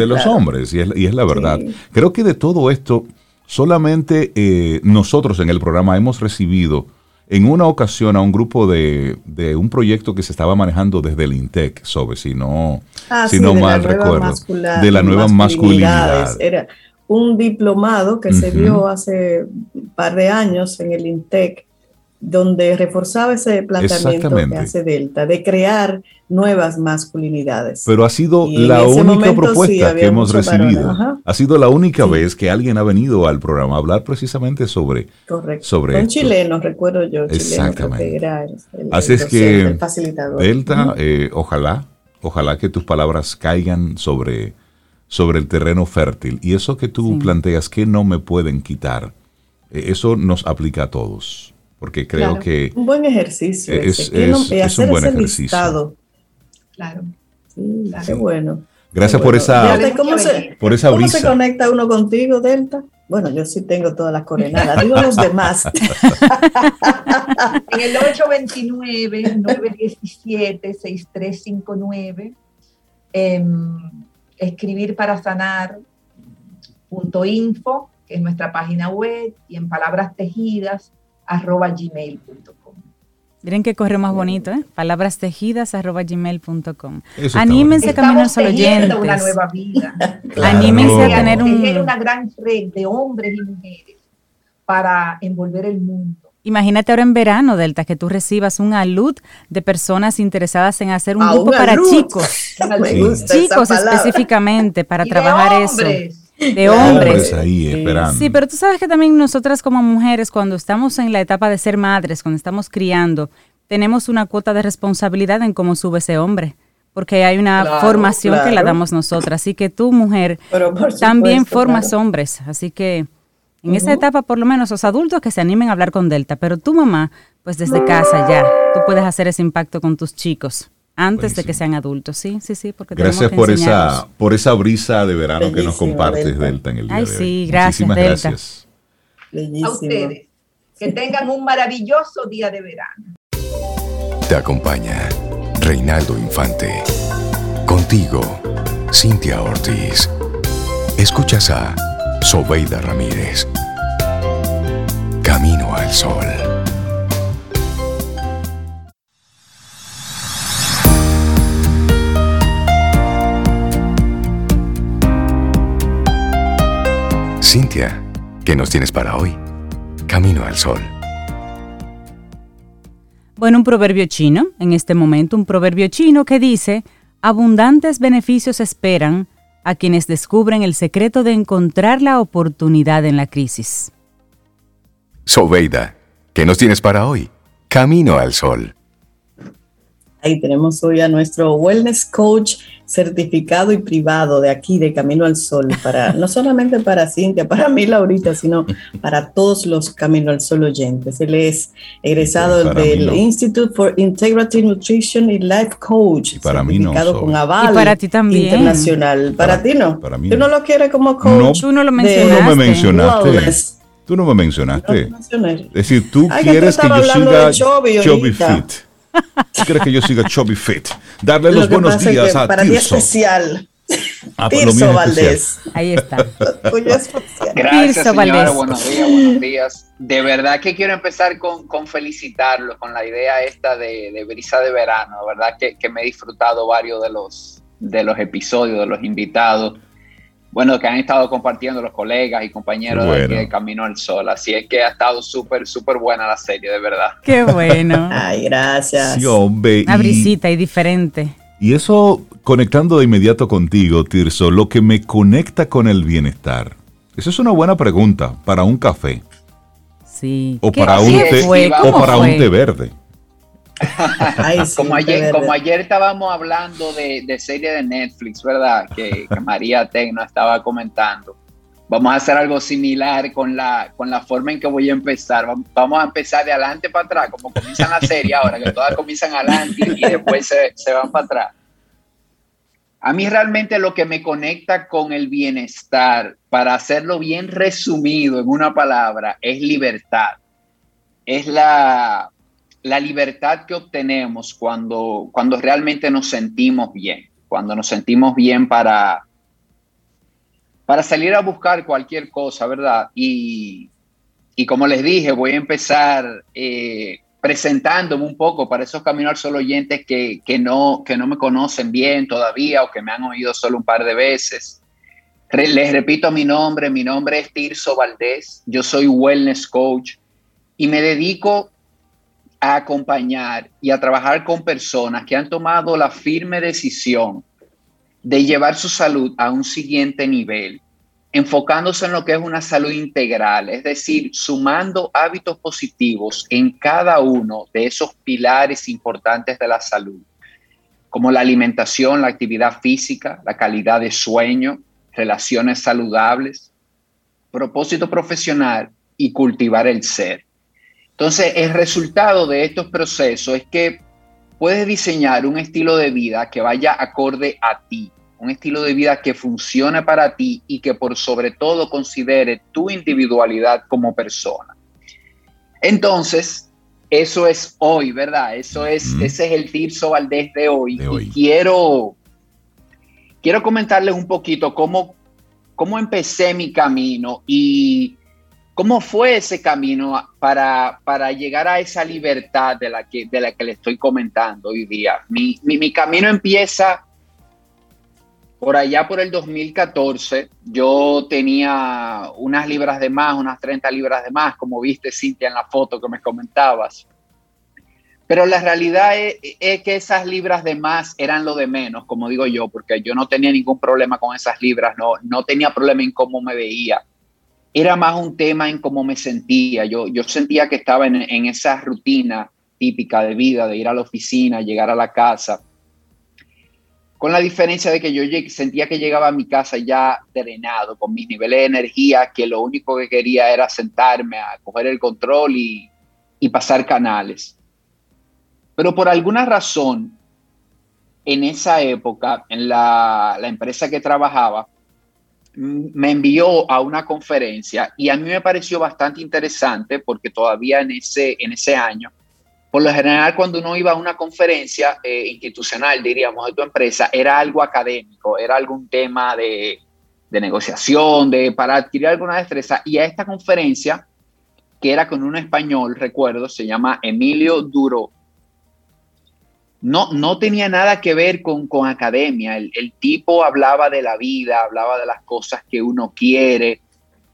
los,
eh, hombres, y es, la verdad. Creo que de todo esto, solamente eh, nosotros en el programa hemos recibido en una ocasión a un grupo de, un proyecto que se estaba manejando desde el INTEC, sobre si no,
ah,
si no mal recuerdo, de la nueva masculinidad.
Era un diplomado que se dio hace un par de años en el INTEC donde reforzaba ese planteamiento que hace Delta, de crear nuevas masculinidades.
Pero ha sido la única propuesta que hemos recibido. Ha sido la única vez que alguien ha venido al programa a hablar precisamente sobre,
Correcto.
sobre
Un chileno, recuerdo yo.
Exactamente. Así es que, Delta, eh, ojalá, ojalá que tus palabras caigan sobre, sobre el terreno fértil. Y eso que tú planteas que no me pueden quitar, eh, eso nos aplica a todos porque creo que...
Un buen ejercicio.
Es, un buen ejercicio.
Claro.
Sí, Qué bueno.
Gracias por esa,
¿cómo se,
por esa
¿Cómo se conecta uno contigo, Delta? Bueno, yo sí tengo todas las coordenadas, digo los demás.
en el 829-917-6359, eh, escribir para sanar punto info, que es nuestra página web, y en palabras tejidas arroba gmail.com.
Miren que corre más bonito, ¿eh? Palabras tejidas arroba gmail.com. Anímense a caminar solo oyentes.
una nueva vida.
Anímense a tener un...
una gran red de hombres y mujeres para envolver el mundo
Imagínate ahora en verano, Delta, que tú recibas un alud de personas interesadas en hacer un ah, grupo para chicos. chicos específicamente, para trabajar eso. De hombres.
Ahí
Sí, pero tú sabes que también nosotras como mujeres, cuando estamos en la etapa de ser madres, cuando estamos criando, tenemos una cuota de responsabilidad en cómo sube ese hombre porque hay una formación que la damos nosotras. Así que tú, mujer, también formas hombres. Así que en esa etapa, por lo menos, los adultos que se animen a hablar con Delta, pero tu mamá, pues desde casa ya, tú puedes hacer ese impacto con tus chicos antes de que sean adultos. Sí, sí, sí. Porque
gracias por esa, por esa brisa de verano que nos compartes, Delta. en el día
Ay,
de hoy.
sí, gracias, Delta. gracias.
A ustedes. Que tengan un maravilloso día de verano.
Te acompaña Reinaldo Infante. Contigo, Cintia Ortiz. Escuchas a Sobeida Ramírez. Camino al Sol. Cintia, ¿qué nos tienes para hoy? Camino al Sol.
Bueno, un proverbio chino, en este momento, un proverbio chino que dice, abundantes beneficios esperan a quienes descubren el secreto de encontrar la oportunidad en la crisis.
Sobeida, ¿qué nos tienes para hoy? Camino al Sol.
Ahí tenemos hoy a nuestro wellness coach certificado y privado de aquí, de Camino al Sol, para no solamente para Cintia, para mí Laurita, sino para todos los Camino al Sol oyentes. Él es egresado del Institute for Integrative Nutrition y Life Coach,
y para certificado
mí no con aval
y para ti también.
internacional. Para, ti no.
Para mí
¿Tú no lo quieres como coach?
tú no lo mencionaste.
Tú no me mencionaste. Tú no me mencionaste. es decir, tú quieres que, yo siga chubby fit. ¿Qué crees que yo siga chubby fit? Darle los buenos días a
para
Tirso.
especial.
A Tirso
Valdés. Ahí está.
Gracias, señora. Buenos días, buenos días. De verdad que quiero empezar con, con felicitarlos con la idea esta de, de brisa de verano. De verdad que, que, me he disfrutado varios de los, de los episodios, de los invitados bueno, que han estado compartiendo los colegas y compañeros de, Camino al Sol. Así es que ha estado súper, súper buena la serie, de verdad.
Qué bueno.
Ay, gracias.
Sí, hombre.
Una brisita y diferente.
Y eso, conectando de inmediato contigo, Tirso, lo que me conecta con el bienestar. Esa es una buena pregunta para un café.
Sí.
O para un té, o para un té verde
como, ayer, como ayer estábamos hablando de, de serie de Netflix, ¿verdad? Que, María Tecno estaba comentando. Vamos a hacer algo similar con la, con la forma en que voy a empezar. Vamos a empezar de adelante para atrás, como comienzan la serie ahora, que todas comienzan adelante y después se, se van para atrás. A mí realmente lo que me conecta con el bienestar, para hacerlo bien resumido en una palabra, es libertad. Es la, la libertad que obtenemos cuando, cuando realmente nos sentimos bien, cuando nos sentimos bien para, para salir a buscar cualquier cosa, ¿verdad? Y, como les dije, voy a empezar eh, presentándome un poco para esos caminos solo oyentes que, no, que no me conocen bien todavía o que me han oído solo un par de veces. Les repito mi nombre, mi nombre es Tirso Valdés, yo soy wellness coach y me dedico a acompañar y a trabajar con personas que han tomado la firme decisión de llevar su salud a un siguiente nivel, enfocándose en lo que es una salud integral, es decir, sumando hábitos positivos en cada uno de esos pilares importantes de la salud, como la alimentación, la actividad física, la calidad de sueño, relaciones saludables, propósito profesional y cultivar el ser. Entonces, el resultado de estos procesos es que puedes diseñar un estilo de vida que vaya acorde a ti, un estilo de vida que funcione para ti y que por sobre todo considere tu individualidad como persona. Entonces, eso es hoy, ¿verdad? Eso es, ese es el Tirso Valdés de hoy. de hoy. Y quiero, quiero comentarles un poquito cómo, cómo empecé mi camino y ¿Cómo fue ese camino para, para llegar a esa libertad de la que, de la que le estoy comentando hoy día? Mi, mi, camino empieza por allá por el 2014. Yo tenía unas libras de más, unas 30 libras de más, como viste, Cintia, en la foto que me comentabas. Pero la realidad es, es, que esas libras de más eran lo de menos, como digo yo, porque yo no tenía ningún problema con esas libras, no, no tenía problema en cómo me veía era más un tema en cómo me sentía. Yo, yo sentía que estaba en, en esa rutina típica de vida, de ir a la oficina, llegar a la casa, con la diferencia de que yo sentía que llegaba a mi casa ya drenado, con mis niveles de energía, que lo único que quería era sentarme a coger el control y, y pasar canales. Pero por alguna razón, en esa época, en la, la empresa que trabajaba, me envió a una conferencia y a mí me pareció bastante interesante porque todavía en ese, en ese año, por lo general cuando uno iba a una conferencia eh, institucional, diríamos, de tu empresa, era algo académico, era algún tema de, de negociación, de, para adquirir alguna destreza. Y a esta conferencia, que era con un español, recuerdo, se llama Emilio Duro, no, no tenía nada que ver con, academia. El, tipo hablaba de la vida, hablaba de las cosas que uno quiere.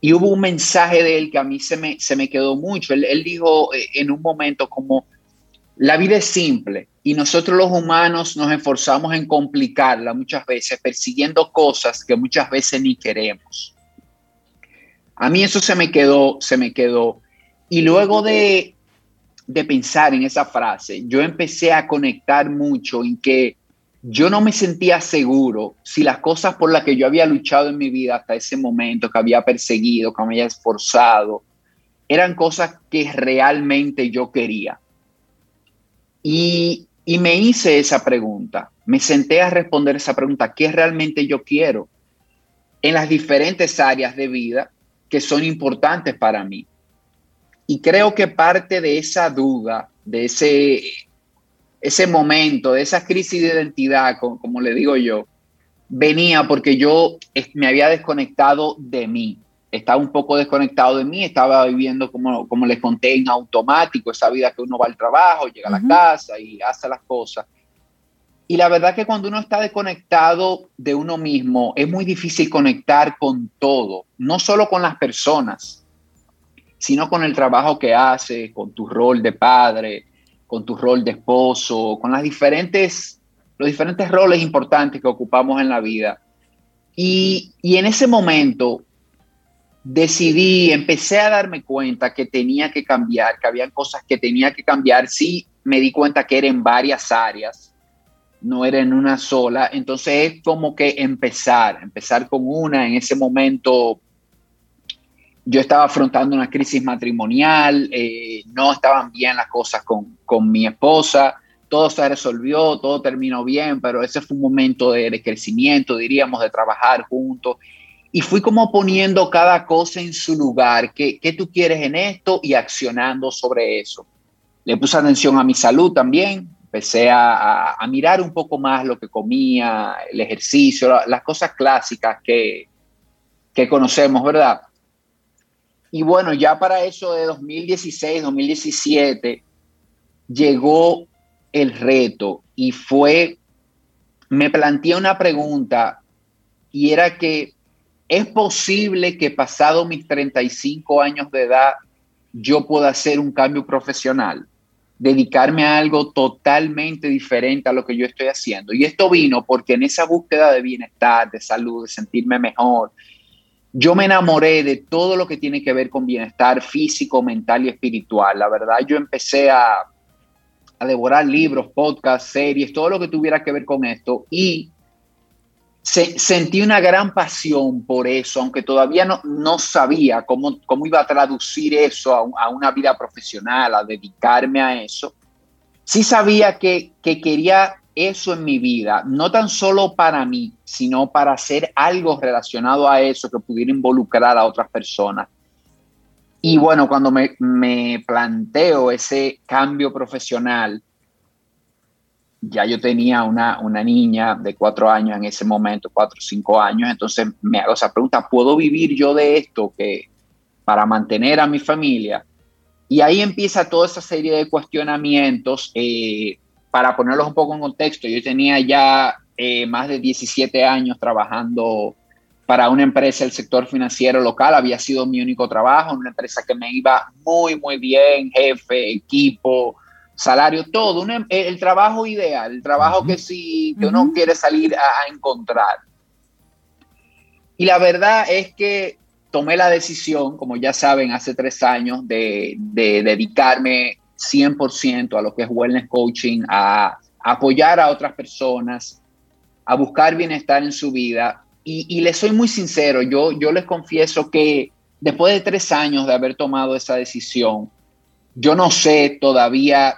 Y hubo un mensaje de él que a mí se me, se me quedó mucho. Él, dijo eh, en un momento como, la vida es simple y nosotros los humanos nos esforzamos en complicarla muchas veces, persiguiendo cosas que muchas veces ni queremos. A mí eso se me quedó, se me quedó. Y luego de, de pensar en esa frase, yo empecé a conectar mucho en que yo no me sentía seguro si las cosas por las que yo había luchado en mi vida hasta ese momento, que había perseguido, que me había esforzado, eran cosas que realmente yo quería. Y, y me hice esa pregunta, me senté a responder esa pregunta, ¿qué realmente yo quiero? En las diferentes áreas de vida que son importantes para mí. Y creo que parte de esa duda, de ese, ese momento, de esa crisis de identidad, como, le digo yo, venía porque yo me había desconectado de mí. Estaba un poco desconectado de mí, estaba viviendo, como, como les conté, en automático, esa vida que uno va al trabajo, llega a la casa y hace las cosas. Y la verdad que cuando uno está desconectado de uno mismo, es muy difícil conectar con todo, no solo con las personas, sino con el trabajo que haces, con tu rol de padre, con tu rol de esposo, con las diferentes, los diferentes roles importantes que ocupamos en la vida. Y, y en ese momento decidí, empecé a darme cuenta que tenía que cambiar, que habían cosas que tenía que cambiar. Sí, me di cuenta que era en varias áreas, no era en una sola. Entonces es como que empezar, empezar con una. En ese momento yo estaba afrontando una crisis matrimonial, eh, no estaban bien las cosas con, con, mi esposa, todo se resolvió, todo terminó bien, pero ese fue un momento de, crecimiento, diríamos, de trabajar juntos. Y fui como poniendo cada cosa en su lugar, ¿qué, qué tú quieres en esto? Y accionando sobre eso. Le puse atención a mi salud también, empecé a, mirar un poco más lo que comía, el ejercicio, las cosas clásicas que, que conocemos, ¿verdad? Y bueno, ya para eso de 2016, 2017, llegó el reto y fue, me planteé una pregunta y era que es posible que pasado mis 35 años de edad yo pueda hacer un cambio profesional, dedicarme a algo totalmente diferente a lo que yo estoy haciendo. Y esto vino porque en esa búsqueda de bienestar, de salud, de sentirme mejor, yo me enamoré de todo lo que tiene que ver con bienestar físico, mental y espiritual. La verdad, yo empecé a, a devorar libros, podcasts, series, todo lo que tuviera que ver con esto y sentí una gran pasión por eso, aunque todavía no, no sabía cómo, cómo iba a traducir eso a, a, una vida profesional, a dedicarme a eso. Sí sabía que, que quería eso en mi vida, no tan solo para mí, sino para hacer algo relacionado a eso que pudiera involucrar a otras personas. Y bueno, cuando me, me planteo ese cambio profesional, ya yo tenía una, una niña de cuatro años en ese momento, cuatro o cinco años, entonces me hago esa pregunta, ¿puedo vivir yo de esto que, para mantener a mi familia. Y ahí empieza toda esa serie de cuestionamientos. Eh, para ponerlos un poco en contexto, yo tenía ya eh, más de 17 años trabajando para una empresa del sector financiero local, había sido mi único trabajo, una empresa que me iba muy, muy bien, jefe, equipo, salario, todo, el trabajo ideal, el trabajo que si que uno quiere salir a, encontrar. Y la verdad es que tomé la decisión, como ya saben, hace tres años, de, de dedicarme 100% a lo que es wellness coaching, a apoyar a otras personas, a buscar bienestar en su vida. Y, y les soy muy sincero, yo, yo les confieso que después de tres años de haber tomado esa decisión, yo no sé todavía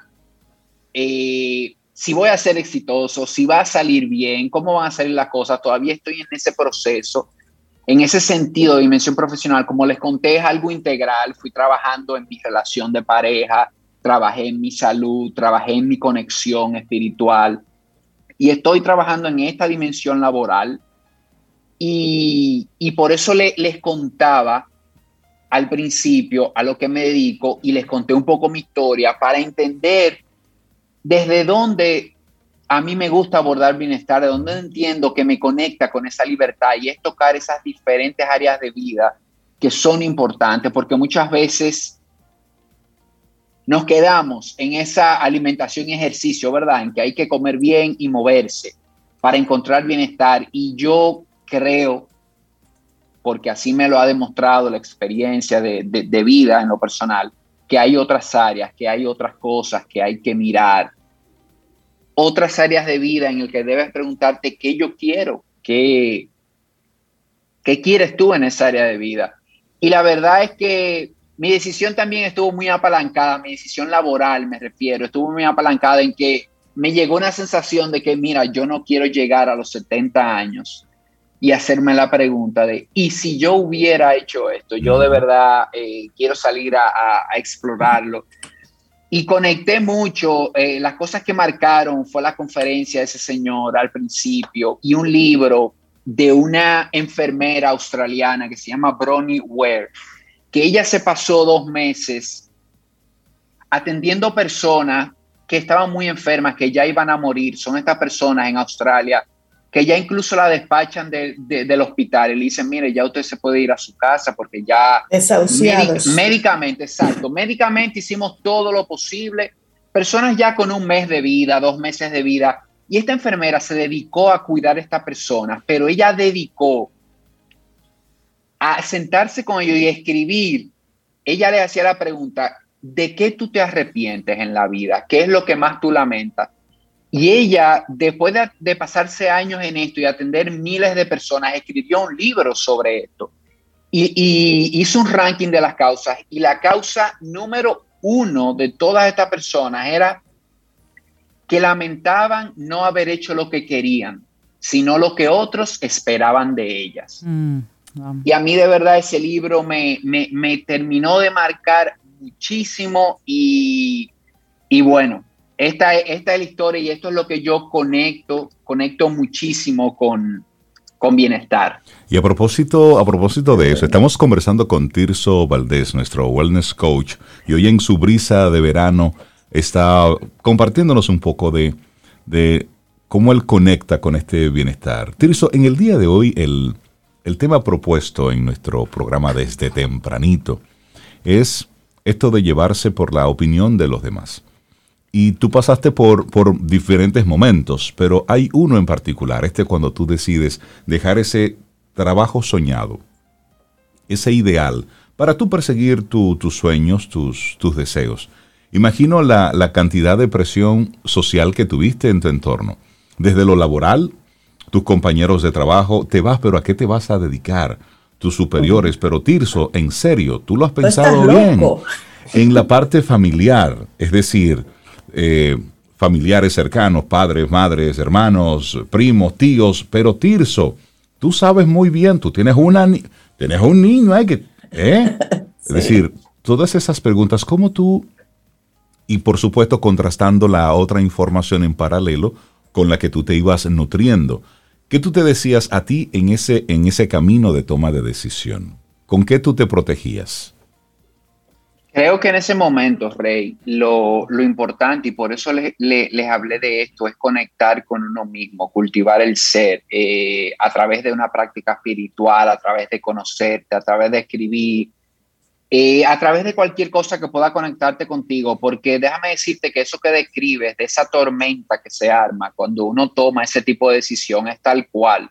eh, si voy a ser exitoso, si va a salir bien, cómo van a salir las cosas. Todavía estoy en ese proceso. En ese sentido, dimensión profesional, como les conté, es algo integral. Fui trabajando en mi relación de pareja, trabajé en mi salud, trabajé en mi conexión espiritual y estoy trabajando en esta dimensión laboral. Y, por eso les contaba al principio a lo que me dedico y les conté un poco mi historia para entender desde dónde a mí me gusta abordar bienestar, de dónde entiendo que me conecta con esa libertad y es tocar esas diferentes áreas de vida que son importantes, porque muchas veces nos quedamos en esa alimentación y ejercicio, ¿verdad? En que hay que comer bien y moverse para encontrar bienestar. Y yo creo, porque así me lo ha demostrado la experiencia de, de vida en lo personal, que hay otras áreas, que hay otras cosas que hay que mirar, otras áreas de vida en el que debes preguntarte qué yo quiero, qué, qué quieres tú en esa área de vida. Y la verdad es que mi decisión también estuvo muy apalancada, mi decisión laboral me refiero, estuvo muy apalancada en que me llegó una sensación de que, mira, yo no quiero llegar a los 70 años y hacerme la pregunta de, ¿y si yo hubiera hecho esto? Yo de verdad eh, quiero salir a, explorarlo. Y conecté mucho, eh, las cosas que marcaron fue la conferencia de ese señor al principio y un libro de una enfermera australiana que se llama Bronnie Ware, que ella se pasó dos meses atendiendo personas que estaban muy enfermas, que ya iban a morir. Son estas personas en Australia que ya incluso la despachan del hospital y le dicen, mire, ya usted se puede ir a su casa porque ya... médicamente, exacto. Médicamente hicimos todo lo posible. Personas ya con un mes de vida, dos meses de vida. Y esta enfermera se dedicó a cuidar a esta persona, pero ella dedicó a sentarse con ellos y escribir. Ella le hacía la pregunta, ¿de qué tú te arrepientes en la vida? ¿Qué es lo que más tú lamentas? Y ella, después de, pasarse años en esto y atender miles de personas, escribió un libro sobre esto y, hizo un ranking de las causas. Y la causa número uno de todas estas personas era que lamentaban no haber hecho lo que querían, sino lo que otros esperaban de ellas. Mm, y a mí de verdad ese libro me, me, terminó de marcar muchísimo y, y bueno, esta, esta es la historia y esto es lo que yo conecto, conecto muchísimo con, con bienestar.
Y a propósito, a propósito de eso, estamos conversando con Tirso Valdés, nuestro wellness coach, y hoy en su brisa de verano está compartiéndonos un poco de, de cómo él conecta con este bienestar. Tirso, en el día de hoy, el, el tema propuesto en nuestro programa desde tempranito es esto de llevarse por la opinión de los demás. Y tú pasaste por, por diferentes momentos, pero hay uno en particular, este cuando tú decides dejar ese trabajo soñado, ese ideal, para tú perseguir tus sueños, tus, tus deseos. Imagino la, la, cantidad de presión social que tuviste en tu entorno. Desde lo laboral, tus compañeros de trabajo, te vas, pero ¿a qué te vas a dedicar? Tus superiores, pero Tirso, en serio, tú lo has pensado bien. En la parte familiar, es decir, eh, familiares cercanos, padres, madres, hermanos, primos, tíos, pero Tirso, tú sabes muy bien, tú tienes, una, tienes un niño, hay que... ¿eh? Es decir, todas esas preguntas, ¿cómo tú, y por supuesto contrastando la otra información en paralelo con la que tú te ibas nutriendo, ¿qué tú te decías a ti en ese, en ese camino de toma de decisión? ¿Con qué tú te protegías?
Creo que en ese momento, Rey, lo, importante, y por eso les hablé de esto, es conectar con uno mismo, cultivar el ser eh, a través de una práctica espiritual, a través de conocerte, a través de escribir, eh, a través de cualquier cosa que pueda conectarte contigo, porque déjame decirte que eso que describes, de esa tormenta que se arma cuando uno toma ese tipo de decisión, es tal cual.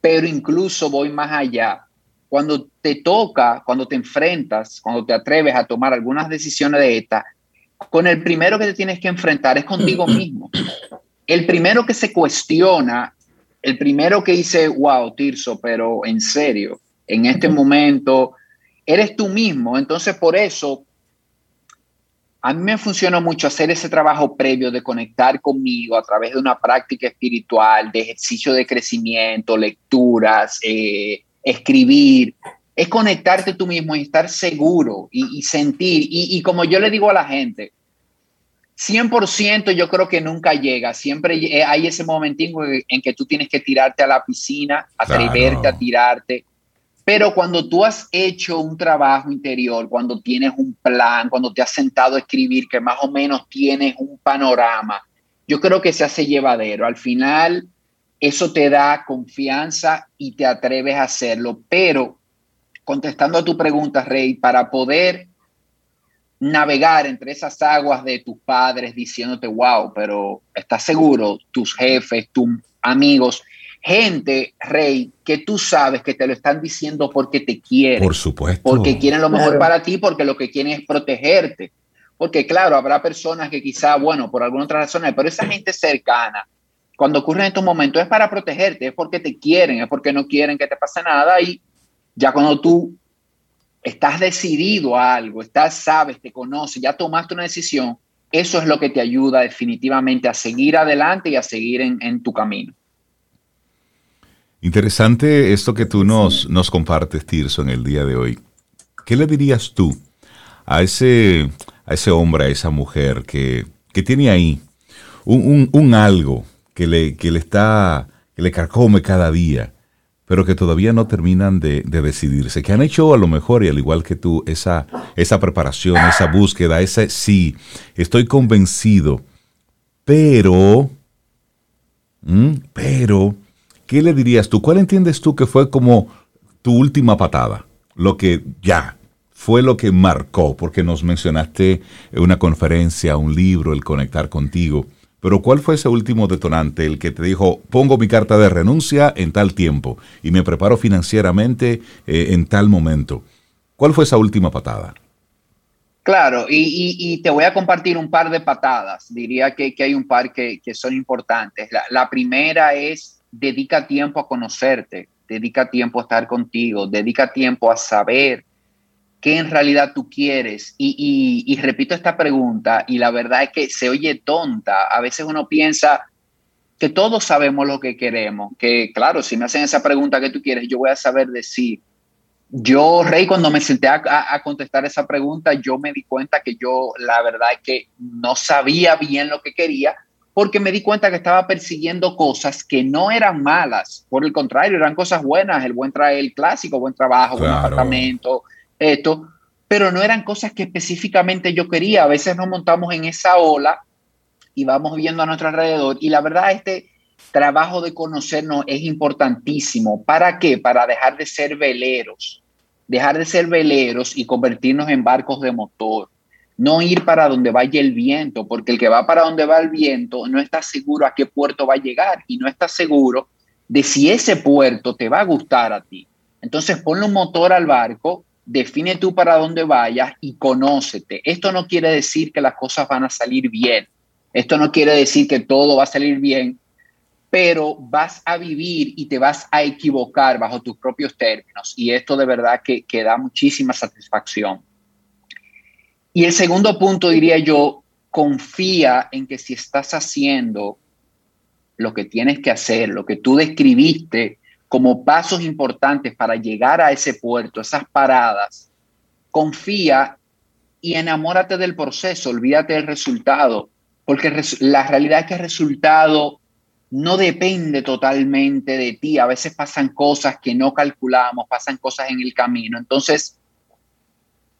Pero incluso voy más allá cuando te toca, cuando te enfrentas, cuando te atreves a tomar algunas decisiones de esta, con el primero que te tienes que enfrentar es contigo mismo. El primero que se cuestiona, el primero que dice, wow, Tirso, pero en serio, en este momento, eres tú mismo. Entonces, por eso, a mí me funciona mucho hacer ese trabajo previo de conectar conmigo a través de una práctica espiritual, de ejercicio de crecimiento, lecturas, eh, escribir, es conectarte tú mismo y estar seguro y, sentir. Y, como yo le digo a la gente, 100% yo creo que nunca llega. Siempre hay ese momentín en que tú tienes que tirarte a la piscina, atreverte a tirarte. Pero cuando tú has hecho un trabajo interior, cuando tienes un plan, cuando te has sentado a escribir, que más o menos tienes un panorama, yo creo que se hace llevadero. Al final, eso te da confianza y te atreves a hacerlo. Pero, contestando a tu pregunta, Rey, para poder navegar entre esas aguas de tus padres diciéndote, wow, pero estás seguro, tus jefes, tus amigos, gente, Rey, que tú sabes que te lo están diciendo porque te quieren.
Por supuesto.
Porque quieren lo mejor para ti, porque lo que quieren es protegerte. Porque claro, habrá personas que quizá, bueno, por alguna otra razón, pero esa gente cercana, cuando ocurren estos momentos es para protegerte, es porque te quieren, es porque no quieren que te pase nada y ya cuando tú estás decidido a algo, estás, sabes, te conoces, ya tomaste una decisión, eso es lo que te ayuda definitivamente a seguir adelante y a seguir en, tu camino.
Interesante esto que tú nos, nos compartes, Tirso, en el día de hoy. ¿Qué le dirías tú a ese, a ese hombre, a esa mujer que, tiene ahí un, un algo, que le, que le está, que le carcome cada día, pero que todavía no terminan de, decidirse, que han hecho a lo mejor, y al igual que tú, esa, esa preparación, esa búsqueda, ese sí, estoy convencido, pero, pero, ¿qué le dirías tú? ¿Cuál entiendes tú que fue como tu última patada? Lo que ya, fue lo que marcó, porque nos mencionaste una conferencia, un libro, el conectar contigo. Pero ¿cuál fue ese último detonante, el que te dijo, pongo mi carta de renuncia en tal tiempo y me preparo financieramente eh, en tal momento? ¿Cuál fue esa última patada?
Claro, y, te voy a compartir un par de patadas. Diría que, hay un par que, son importantes. La, la, primera es dedica tiempo a conocerte, dedica tiempo a estar contigo, dedica tiempo a saber qué en realidad tú quieres. Y, repito esta pregunta, y la verdad es que se oye tonta. A veces uno piensa que todos sabemos lo que queremos, que claro, si me hacen esa pregunta que tú quieres, yo voy a saber decir. Yo, Rey, cuando me senté a, a, contestar esa pregunta, yo me di cuenta que yo, la verdad es que no sabía bien lo que quería, porque me di cuenta que estaba persiguiendo cosas que no eran malas, por el contrario, eran cosas buenas, el buen traer el clásico, buen trabajo, buen apartamento, esto, pero no eran cosas que específicamente yo quería. A veces nos montamos en esa ola y vamos viendo a nuestro alrededor y la verdad este trabajo de conocernos es importantísimo. ¿Para qué? Para dejar de ser veleros, dejar de ser veleros y convertirnos en barcos de motor. No ir para donde vaya el viento, porque el que va para donde va el viento no está seguro a qué puerto va a llegar y no está seguro de si ese puerto te va a gustar a ti. Entonces ponle un motor al barco define tú para dónde vayas y conócete. Esto no quiere decir que las cosas van a salir bien. Esto no quiere decir que todo va a salir bien, pero vas a vivir y te vas a equivocar bajo tus propios términos. Y esto de verdad que, que da muchísima satisfacción. Y el segundo punto diría yo, confía en que si estás haciendo lo que tienes que hacer, lo que tú describiste, como pasos importantes para llegar a ese puerto, esas paradas, confía y enamórate del proceso, olvídate del resultado, porque la realidad es que el resultado no depende totalmente de ti. A veces pasan cosas que no calculamos, pasan cosas en el camino. Entonces,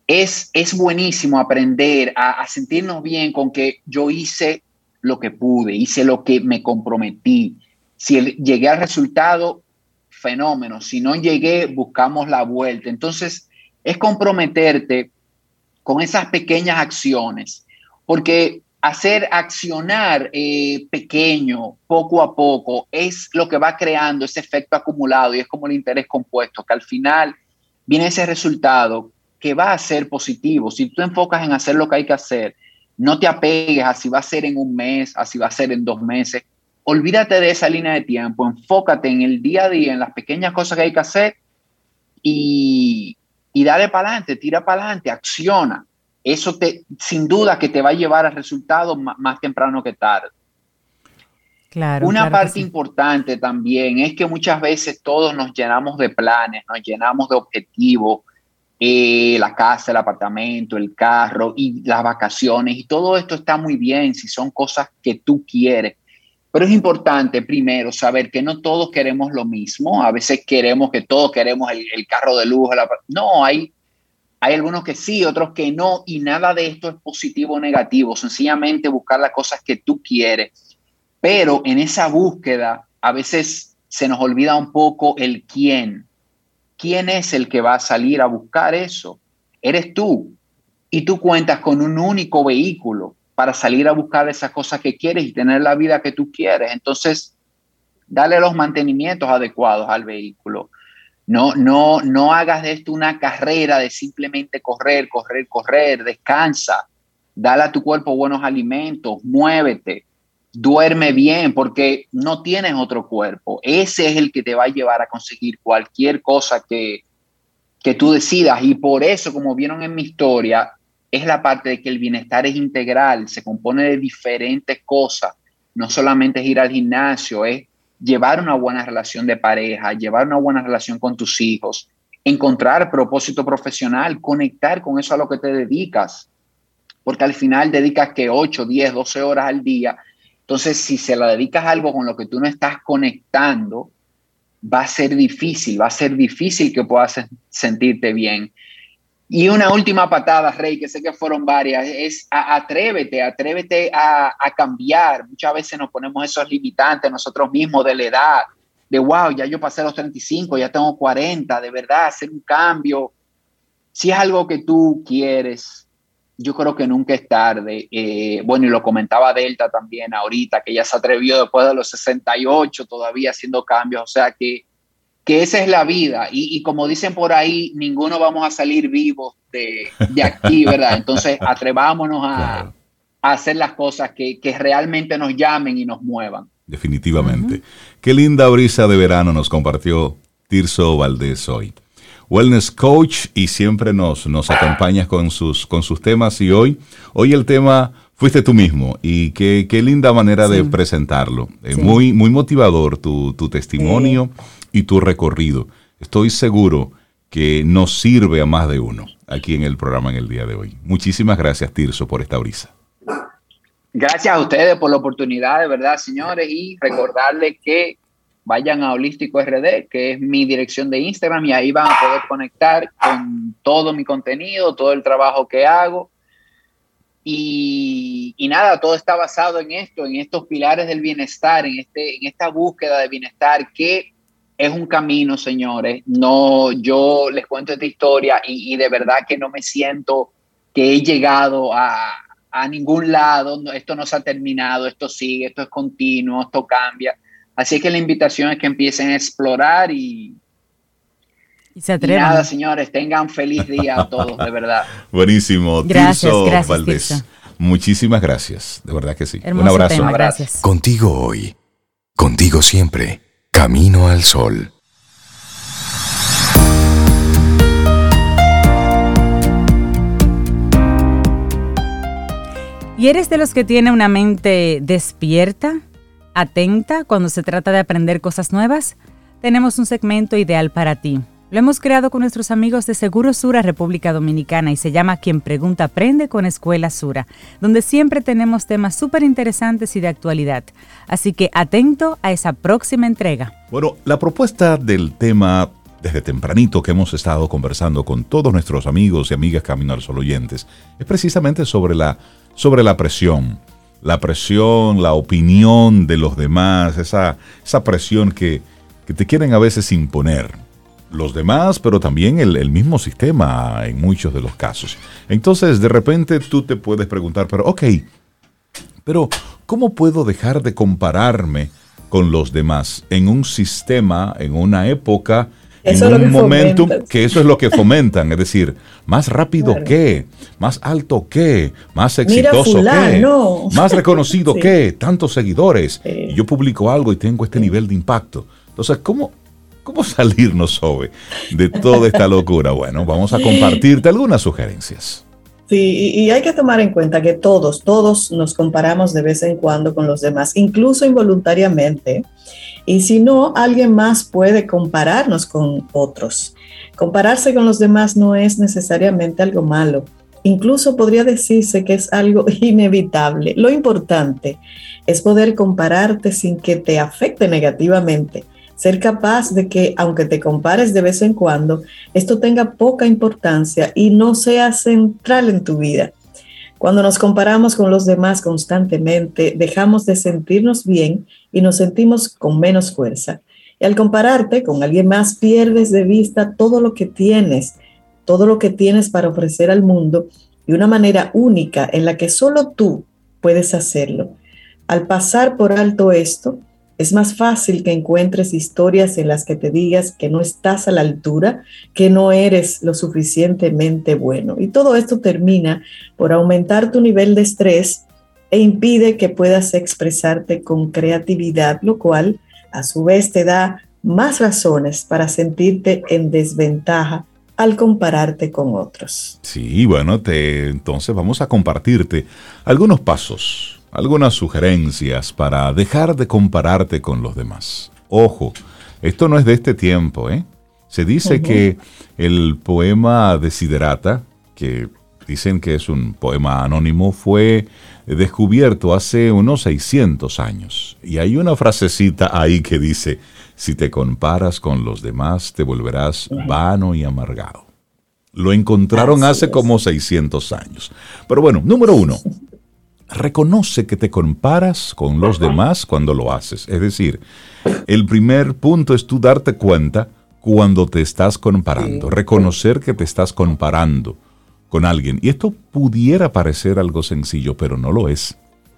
es, es buenísimo aprender a, sentirnos bien con que yo hice lo que pude, hice lo que me comprometí. Si llegué al resultado, fenómeno. Si no llegué, buscamos la vuelta. Entonces, es comprometerte con esas pequeñas acciones, porque hacer accionar eh, pequeño, poco a poco, es lo que va creando ese efecto acumulado y es como el interés compuesto, que al final viene ese resultado que va a ser positivo. Si tú enfocas en hacer lo que hay que hacer, no te apegues a si va a ser en un mes, a si va a ser en dos meses. Olvídate de esa línea de tiempo, enfócate en el día a día, en las pequeñas cosas que hay que hacer y, y dale para adelante, tira para adelante, acciona eso te, sin duda que te va a llevar al resultado más, temprano que tarde. Claro, Una parte importante también es que muchas veces todos nos llenamos de planes, nos llenamos de objetivos, la casa, el apartamento, el carro y las vacaciones y todo esto está muy bien si son cosas que tú quieres. Pero es importante primero saber que no todos queremos lo mismo. A veces queremos que todos queremos el, carro de lujo. no, hay hay algunos que sí, otros que no, y nada de esto es positivo o negativo, sencillamente buscar las cosas que tú quieres. Pero en esa búsqueda a veces se nos olvida un poco el quién. ¿Quién es el que va a salir a buscar eso? Eres tú. Y tú cuentas con un único vehículo para salir a buscar esas cosas que quieres y tener la vida que tú quieres. Entonces, dale los mantenimientos adecuados al vehículo. No, no, no hagas de esto una carrera de simplemente correr, correr, correr, descansa, dale a tu cuerpo buenos alimentos, muévete, duerme bien, porque no tienes otro cuerpo. Ese es el que te va a llevar a conseguir cualquier cosa que, que tú decidas. Y por eso, como vieron en mi historia, es la parte de que el bienestar es integral, se compone de diferentes cosas. No solamente es ir al gimnasio, es llevar una buena relación de pareja, llevar una buena relación con tus hijos, encontrar propósito profesional, conectar con eso a lo que te dedicas, porque al final dedicas que 8, 10, 12 horas al día. Entonces, si se la dedicas a algo con lo que tú no estás conectando, va a ser difícil, va a ser difícil que puedas sentirte bien. Y una última patada, Rey, que sé que fueron varias, es atrévete, atrévete a, cambiar. Muchas veces nos ponemos esos limitantes nosotros mismos de la edad, de wow, ya yo pasé los 35, ya tengo 40, de verdad, hacer un cambio. Si es algo que tú quieres, yo creo que nunca es tarde. Eh, bueno, y lo comentaba Delta también ahorita, que ya se atrevió después de los 68 todavía haciendo cambios, o sea que que esa es la vida. Y, como dicen por ahí, ninguno vamos a salir vivos de, aquí, ¿verdad? Entonces, atrevámonos a, hacer las cosas que, realmente nos llamen y nos muevan.
Definitivamente. Qué linda brisa de verano nos compartió Tirso Valdés hoy. Wellness Coach y siempre nos, nos acompañas con sus, con sus temas y hoy, hoy el tema fuiste tú mismo y qué, qué linda manera de presentarlo. Eh, muy, muy motivador tu, tu testimonio y tu recorrido. Estoy seguro que nos sirve a más de uno aquí en el programa en el día de hoy. Muchísimas gracias, Tirso, por esta brisa.
Gracias a ustedes por la oportunidad, de verdad, señores, y recordarles que vayan a Holístico RD, que es mi dirección de Instagram, y ahí van a poder conectar con todo mi contenido, todo el trabajo que hago. Y, nada, todo está basado en esto, en estos pilares del bienestar, en, este, en esta búsqueda de bienestar que es un camino, señores. No, yo les cuento esta historia y, de verdad que no me siento que he llegado a, ningún lado. esto no se ha terminado, esto sigue, esto es continuo, esto cambia. Así que la invitación es que empiecen a explorar y,
y se atrevan.
nada, señores, tengan feliz día a todos, de verdad.
Buenísimo. Gracias, gracias Valdés. Muchísimas gracias, de verdad que sí. Un abrazo.
gracias. Contigo hoy, contigo siempre. Camino al Sol.
¿Y eres de los que tiene una mente despierta, atenta cuando se trata de aprender cosas nuevas? Tenemos un segmento ideal para ti. Lo hemos creado con nuestros amigos de Seguro Sura República Dominicana y se llama Quien Pregunta Aprende con Escuela Sura, donde siempre tenemos temas súper interesantes y de actualidad. Así que atento a esa próxima entrega.
Bueno, la propuesta del tema desde tempranito que hemos estado conversando con todos nuestros amigos y amigas Camino al oyentes, es precisamente sobre la, sobre la presión. La presión, la opinión de los demás, esa, esa presión que, que te quieren a veces imponer los demás, pero también el, el, mismo sistema en muchos de los casos. Entonces, de repente tú te puedes preguntar, pero ok, pero ¿cómo puedo dejar de compararme con los demás en un sistema, en una época, en un momento que eso es lo que fomentan, es decir, más rápido que, más alto que, más exitoso que, más reconocido que, tantos seguidores. Y yo publico algo y tengo este nivel de impacto. Entonces, ¿cómo, ¿Cómo salirnos, Sobe, de toda esta locura? Bueno, vamos a compartirte algunas sugerencias.
Sí, y, hay que tomar en cuenta que todos, todos nos comparamos de vez en cuando con los demás, incluso involuntariamente. Y si no, alguien más puede compararnos con otros. Compararse con los demás no es necesariamente algo malo. Incluso podría decirse que es algo inevitable. Lo importante es poder compararte sin que te afecte negativamente ser capaz de que, aunque te compares de vez en cuando, esto tenga poca importancia y no sea central en tu vida. Cuando nos comparamos con los demás constantemente, dejamos de sentirnos bien y nos sentimos con menos fuerza. Y al compararte con alguien más, pierdes de vista todo lo que tienes, todo lo que tienes para ofrecer al mundo de una manera única en la que solo tú puedes hacerlo. Al pasar por alto esto, es más fácil que encuentres historias en las que te digas que no estás a la altura, que no eres lo suficientemente bueno. Y todo esto termina por aumentar tu nivel de estrés e impide que puedas expresarte con creatividad, lo cual a su vez te da más razones para sentirte en desventaja al compararte con otros.
Sí, bueno, entonces vamos a compartirte algunos pasos algunas sugerencias para dejar de compararte con los demás. Ojo, esto no es de este tiempo, ¿eh? Se dice que el poema Desiderata, que dicen que es un poema anónimo, fue descubierto hace unos 600 años. Y hay una frasecita ahí que dice, si te comparas con los demás, te volverás vano y amargado. Lo encontraron hace como 600 años. Pero bueno, número uno, reconoce que te comparas con los demás cuando lo haces. Es decir, el primer punto es tú darte cuenta cuando te estás comparando, reconocer que te estás comparando con alguien. Y esto pudiera parecer algo sencillo, pero no lo es.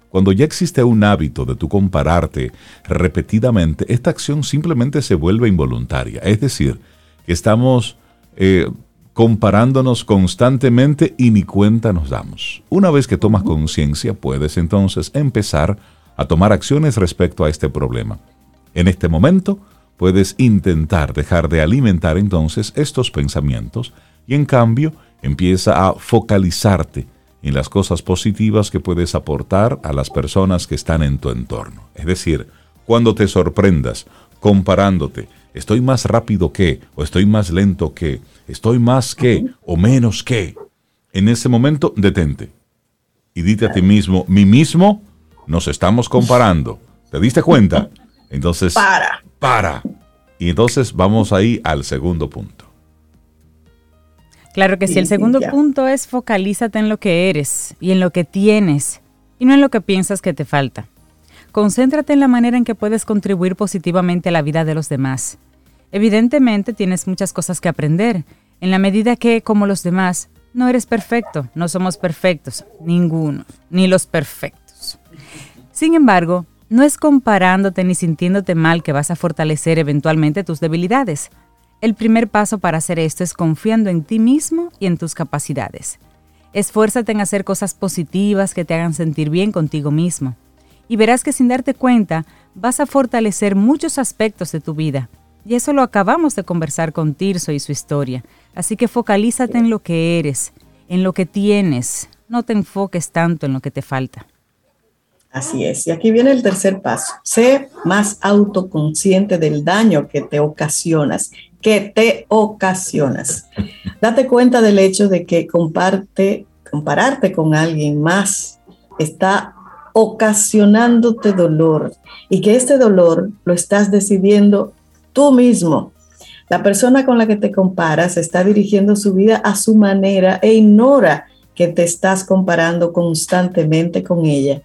Cuando ya existe un hábito de tú compararte repetidamente, esta acción simplemente se vuelve involuntaria. Es decir, que estamos eh, comparándonos constantemente y ni cuenta nos damos. Una vez que tomas conciencia, puedes entonces empezar a tomar acciones respecto a este problema. En este momento, puedes intentar dejar de alimentar entonces estos pensamientos y en cambio empieza a focalizarte en las cosas positivas que puedes aportar a las personas que están en tu entorno. Es decir, cuando te sorprendas comparándote, estoy más rápido que, o estoy más lento que, estoy más que, o menos que. En ese momento, detente. Y dite a ti mismo, mí mismo, nos estamos comparando. ¿Te diste cuenta? Entonces,
para.
Para. Y entonces vamos ahí al segundo punto.
Claro que sí, el segundo punto es focalízate en lo que eres y en lo que tienes y no en lo que piensas que te falta. Concéntrate en la manera en que puedes contribuir positivamente a la vida de los demás. Evidentemente tienes muchas cosas que aprender, en la medida que, como los demás, no eres perfecto, no somos perfectos, ninguno, ni los perfectos. Sin embargo, no es comparándote ni sintiéndote mal que vas a fortalecer eventualmente tus debilidades. El primer paso para hacer esto es confiando en ti mismo y en tus capacidades. Esfuérzate en hacer cosas positivas que te hagan sentir bien contigo mismo y verás que sin darte cuenta vas a fortalecer muchos aspectos de tu vida. Y eso lo acabamos de conversar con Tirso y su historia. Así que focalízate en lo que eres, en lo que tienes. No te enfoques tanto en lo que te falta.
Así es. Y aquí viene el tercer paso. Sé más autoconsciente del daño que te ocasionas, que te ocasionas. Date cuenta del hecho de que comparte, compararte con alguien más está ocasionándote dolor y que este dolor lo estás decidiendo tú mismo. La persona con la que te comparas está dirigiendo su vida a su manera e ignora que te estás comparando constantemente con ella.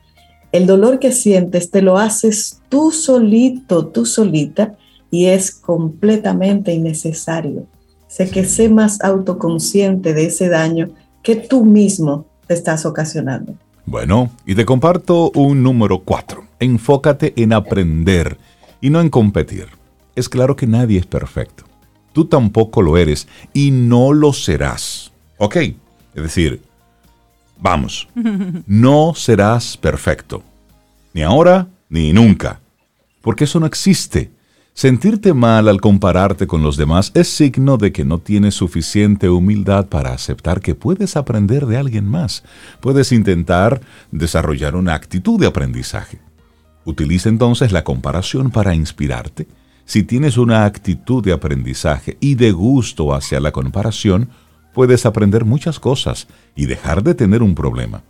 El dolor que sientes te lo haces tú solito, tú solita, y es completamente innecesario. Sé que sé más autoconsciente de ese daño que tú mismo te estás ocasionando.
Bueno, y te comparto un número cuatro. Enfócate en aprender y no en competir. Es claro que nadie es perfecto. Tú tampoco lo eres y no lo serás. ¿Ok? Es decir, vamos, no serás perfecto. Ni ahora ni nunca. Porque eso no existe. Sentirte mal al compararte con los demás es signo de que no tienes suficiente humildad para aceptar que puedes aprender de alguien más. Puedes intentar desarrollar una actitud de aprendizaje. Utiliza entonces la comparación para inspirarte. Si tienes una actitud de aprendizaje y de gusto hacia la comparación, puedes aprender muchas cosas y dejar de tener un problema.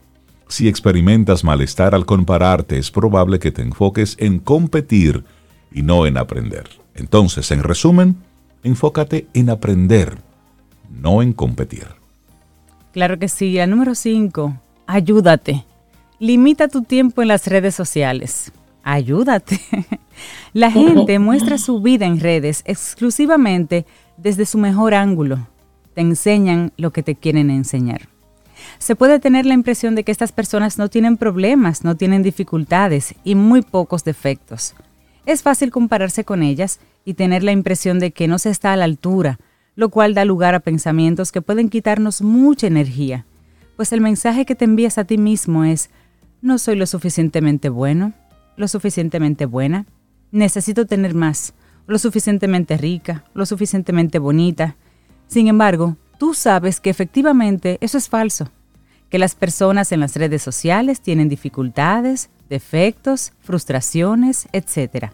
Si experimentas malestar al compararte, es probable que te enfoques en competir y no en aprender. Entonces, en resumen, enfócate en aprender, no en competir.
Claro que sí. El número 5, ayúdate. Limita tu tiempo en las redes sociales. Ayúdate. La gente muestra su vida en redes exclusivamente desde su mejor ángulo. Te enseñan lo que te quieren enseñar. Se puede tener la impresión de que estas personas no tienen problemas, no tienen dificultades y muy pocos defectos. Es fácil compararse con ellas y tener la impresión de que no se está a la altura, lo cual da lugar a pensamientos que pueden quitarnos mucha energía, pues el mensaje que te envías a ti mismo es, no soy lo suficientemente bueno, lo suficientemente buena, necesito tener más, lo suficientemente rica, lo suficientemente bonita. Sin embargo, tú sabes que efectivamente eso es falso, que las personas en las redes sociales tienen dificultades, defectos, frustraciones, etc.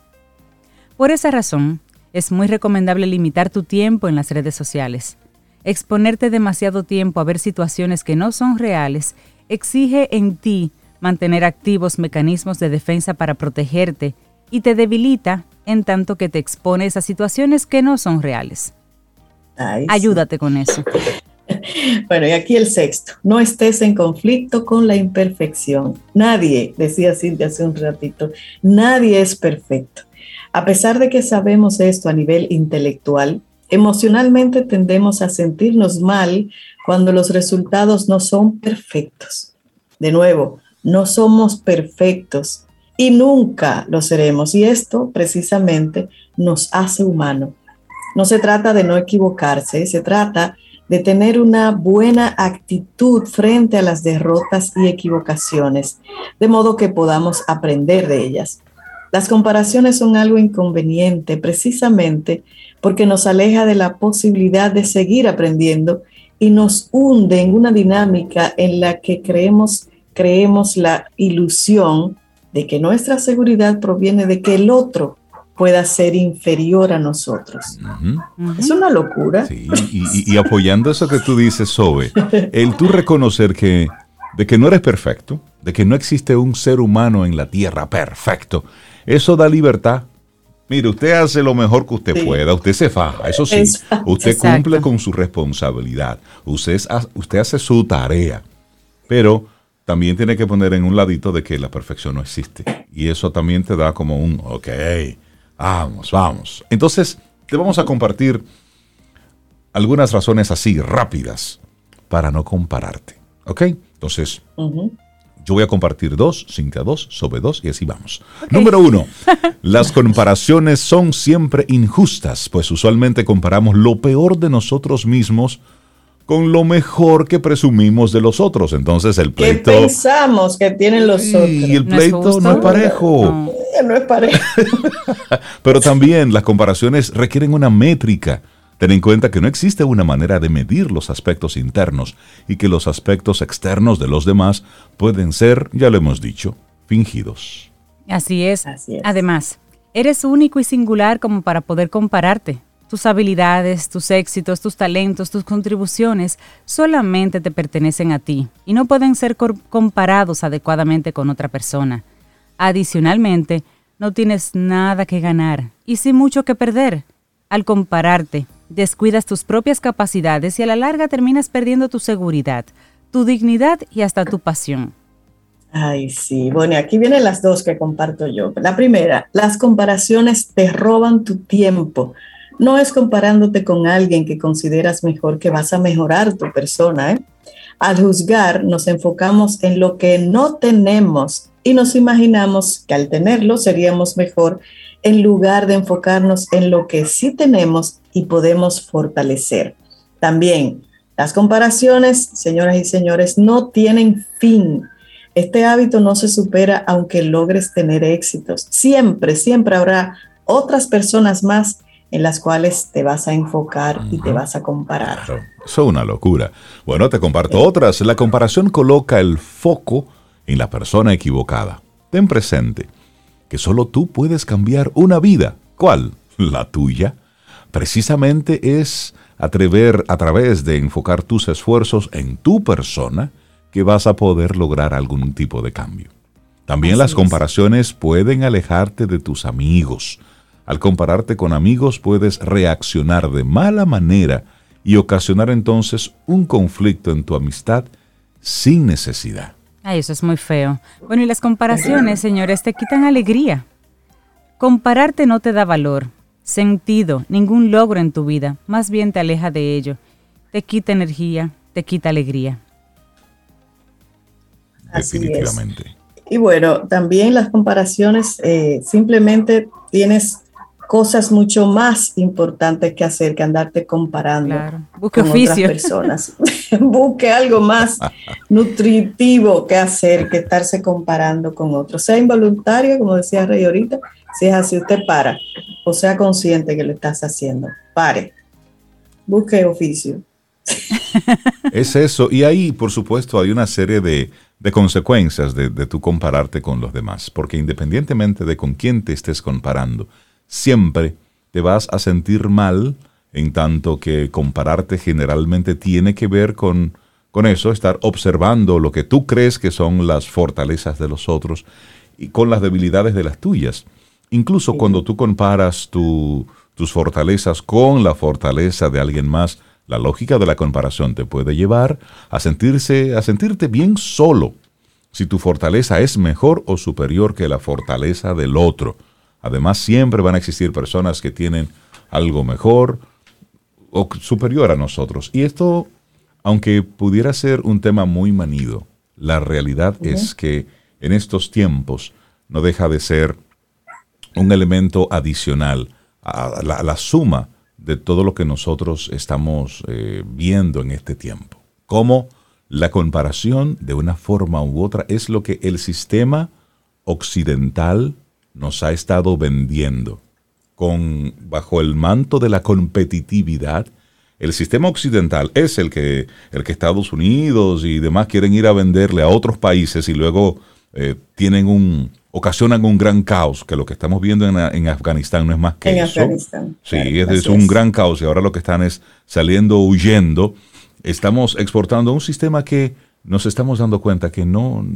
Por esa razón, es muy recomendable limitar tu tiempo en las redes sociales. Exponerte demasiado tiempo a ver situaciones que no son reales exige en ti mantener activos mecanismos de defensa para protegerte y te debilita en tanto que te expones a situaciones que no son reales. Ayúdate con eso.
Bueno, y aquí el sexto, no estés en conflicto con la imperfección. Nadie, decía Cintia hace un ratito, nadie es perfecto. A pesar de que sabemos esto a nivel intelectual, emocionalmente tendemos a sentirnos mal cuando los resultados no son perfectos. De nuevo, no somos perfectos y nunca lo seremos. Y esto precisamente nos hace humano. No se trata de no equivocarse, se trata de tener una buena actitud frente a las derrotas y equivocaciones, de modo que podamos aprender de ellas. Las comparaciones son algo inconveniente precisamente porque nos aleja de la posibilidad de seguir aprendiendo y nos hunde en una dinámica en la que creemos, creemos la ilusión de que nuestra seguridad proviene de que el otro pueda ser inferior a nosotros. Es una locura.
Sí, y, apoyando eso que tú dices, Sobe, el tú reconocer que de que no eres perfecto, de que no existe un ser humano en la tierra perfecto, eso da libertad. Mire, usted hace lo mejor que usted pueda, usted se faja, eso sí, usted cumple con su responsabilidad, usted, usted hace su tarea, pero también tiene que poner en un ladito de que la perfección no existe. Y eso también te da como un, ok, Vamos, vamos. Entonces, te vamos a compartir algunas razones así rápidas para no compararte. ¿Ok? Entonces, yo voy a compartir dos, Cintia dos, sobre dos y así vamos. Número uno, las comparaciones son siempre injustas, pues usualmente comparamos lo peor de nosotros mismos con lo mejor que presumimos de los otros. Entonces el pleito...
¿Qué pensamos que tienen los otros?
Y el pleito no es, parejo
no es pareja.
Pero también las comparaciones requieren una métrica. Ten en cuenta que no existe una manera de medir los aspectos internos y que los aspectos externos de los demás pueden ser, ya lo hemos dicho, fingidos.
Así es. Así es. Además, eres único y singular como para poder compararte. Tus habilidades, tus éxitos, tus talentos, tus contribuciones solamente te pertenecen a ti y no pueden ser comparados adecuadamente con otra persona. Adicionalmente, no tienes nada que ganar y sin mucho que perder. Al compararte, descuidas tus propias capacidades y a la larga terminas perdiendo tu seguridad, tu dignidad y hasta tu pasión.
Ay, sí. Bueno, aquí vienen las dos que comparto yo. La primera, las comparaciones te roban tu tiempo. No es comparándote con alguien que consideras mejor que vas a mejorar tu persona. ¿eh? Al juzgar, nos enfocamos en lo que no tenemos y nos imaginamos que al tenerlo seríamos mejor en lugar de enfocarnos en lo que sí tenemos y podemos fortalecer. También, las comparaciones, señoras y señores, no tienen fin este hábito no se supera aunque logres tener éxitos. Siempre, siempre habrá otras personas más en las cuales te vas a enfocar y te vas a comparar.
Eso es una locura. Bueno, te comparto otras. La comparación coloca el foco en la persona equivocada. Ten presente que solo tú puedes cambiar una vida. ¿Cuál? La tuya. Precisamente es atrever a través de enfocar tus esfuerzos en tu persona que vas a poder lograr algún tipo de cambio. También las comparaciones pueden alejarte de tus amigos. Al compararte con amigos puedes reaccionar de mala manera y ocasionar entonces un conflicto en tu amistad sin necesidad.
Ay, eso es muy feo. Bueno, y las comparaciones, señores, te quitan alegría. Compararte no te da valor, sentido, ningún logro en tu vida. Más bien te aleja de ello. Te quita energía, te quita alegría
definitivamente.
Y bueno, también las comparaciones, eh, simplemente tienes cosas mucho más importantes que hacer que andarte comparando
con otras
personas. Busque algo más nutritivo que hacer que estarse comparando con otros. Sea involuntario, como decía Rey ahorita, si es así, usted para o sea consciente que lo estás haciendo. Pare. Busque oficio.
Es eso. Y ahí, por supuesto, hay una serie de de consecuencias de, tu compararte con los demás, porque independientemente de con quién te estés comparando, siempre te vas a sentir mal en tanto que compararte generalmente tiene que ver con, con eso, estar observando lo que tú crees que son las fortalezas de los otros y con las debilidades de las tuyas. Incluso cuando tú comparas tus fortalezas con la fortaleza de alguien más, la lógica de la comparación te puede llevar a sentirse, a sentirte bien solo, si tu fortaleza es mejor o superior que la fortaleza del otro. Además, siempre van a existir personas que tienen algo mejor o superior a nosotros. Y esto, aunque pudiera ser un tema muy manido, la realidad es que en estos tiempos no deja de ser un elemento adicional a la, a la suma de todo lo que nosotros estamos eh, viendo en este tiempo. Cómo la comparación, de una forma u otra, es lo que el sistema occidental nos ha estado vendiendo. Con, bajo el manto de la competitividad, el sistema occidental es el que, el que Estados Unidos y demás quieren ir a venderle a otros países y luego eh, tienen un, ocasionan un gran caos, que lo que estamos viendo en, Afganistán no es más que
en
eso.
Afganistán.
Sí, es, un gran caos y ahora lo que están es saliendo huyendo. Estamos exportando un sistema que nos estamos dando cuenta que no,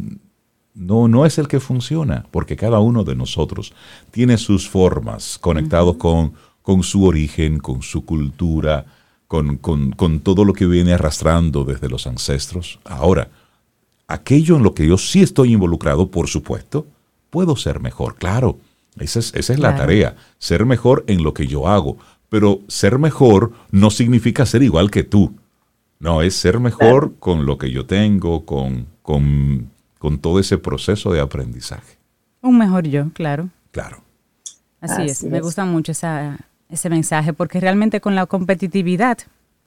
no, no es el que funciona, porque cada uno de nosotros tiene sus formas conectados con, con su origen, con su cultura, con, con, con todo lo que viene arrastrando desde los ancestros. Ahora, aquello en lo que yo sí estoy involucrado, por supuesto, puedo ser mejor. Claro, esa es, esa es la tarea, ser mejor en lo que yo hago. Pero ser mejor no significa ser igual que tú. No, es ser mejor con lo que yo tengo, con, con, con, todo ese proceso de aprendizaje.
Un mejor yo, claro.
Claro.
Así, es. me gusta mucho esa, ese mensaje porque realmente con la competitividad,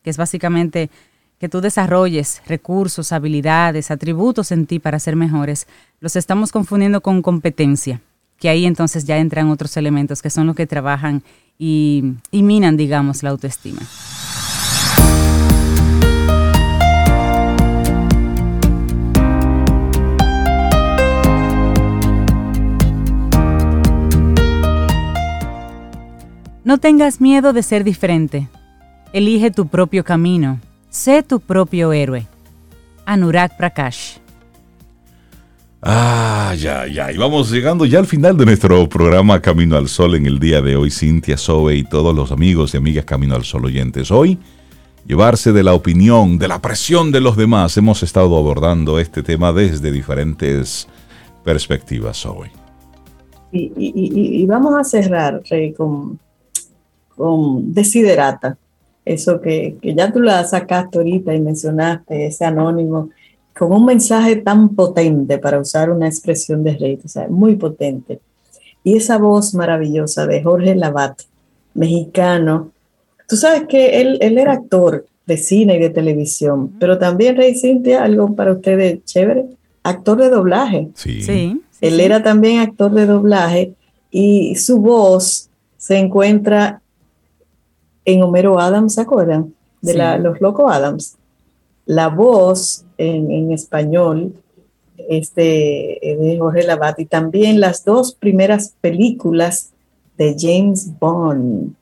que es básicamente que tú desarrolles recursos, habilidades, atributos en ti para ser mejores, los estamos confundiendo con competencia, que ahí entonces ya entran otros elementos que son los que trabajan y, y minan, digamos, la autoestima. No tengas miedo de ser diferente. Elige tu propio camino Sé tu propio héroe. Anurag Prakash.
Ah, ya, ya. Y vamos llegando ya al final de nuestro programa Camino al Sol en el día de hoy. Cintia, Sobe y todos los amigos y amigas Camino al Sol oyentes. Hoy, llevarse de la opinión, de la presión de los demás. Hemos estado abordando este tema desde diferentes perspectivas hoy.
Y, vamos a cerrar, Rey, con, con Desiderata. Eso que, que ya tú la sacaste ahorita y mencionaste, ese anónimo con un mensaje tan potente, para usar una expresión de rey, o sea, muy potente. Y esa voz maravillosa de Jorge Lavat, mexicano. Tú sabes que él, él era actor de cine y de televisión, pero también, Rey Cintia, algo para ustedes chévere, actor de doblaje.
Sí. sí,
él era también actor de doblaje y su voz se encuentra en Homero Adams, ¿se acuerdan? De la, los Locos Adams. La voz en, español este, de Jorge Labat y también las dos primeras películas de James Bond.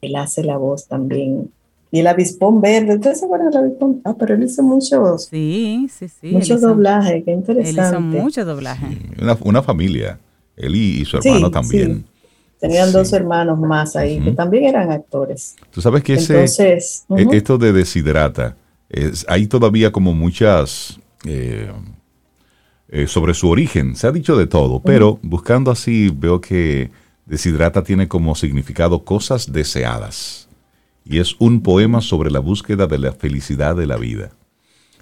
Él hace la voz también. Y el avispón verde, ¿ustedes se acuerdan del avispón? Ah, pero él hizo muchos.
Sí, sí, sí.
Muchos doblajes, qué interesante. Él hizo
mucho doblaje.
una, familia, él y, su hermano también.
Tenían dos hermanos más ahí, que también eran actores.
Tú sabes que ese, Entonces, e, esto de Desiderata, hay todavía como muchas eh, eh, sobre su origen. Se ha dicho de todo, pero buscando así veo que Deshidrata tiene como significado cosas deseadas. Y es un poema sobre la búsqueda de la felicidad de la vida.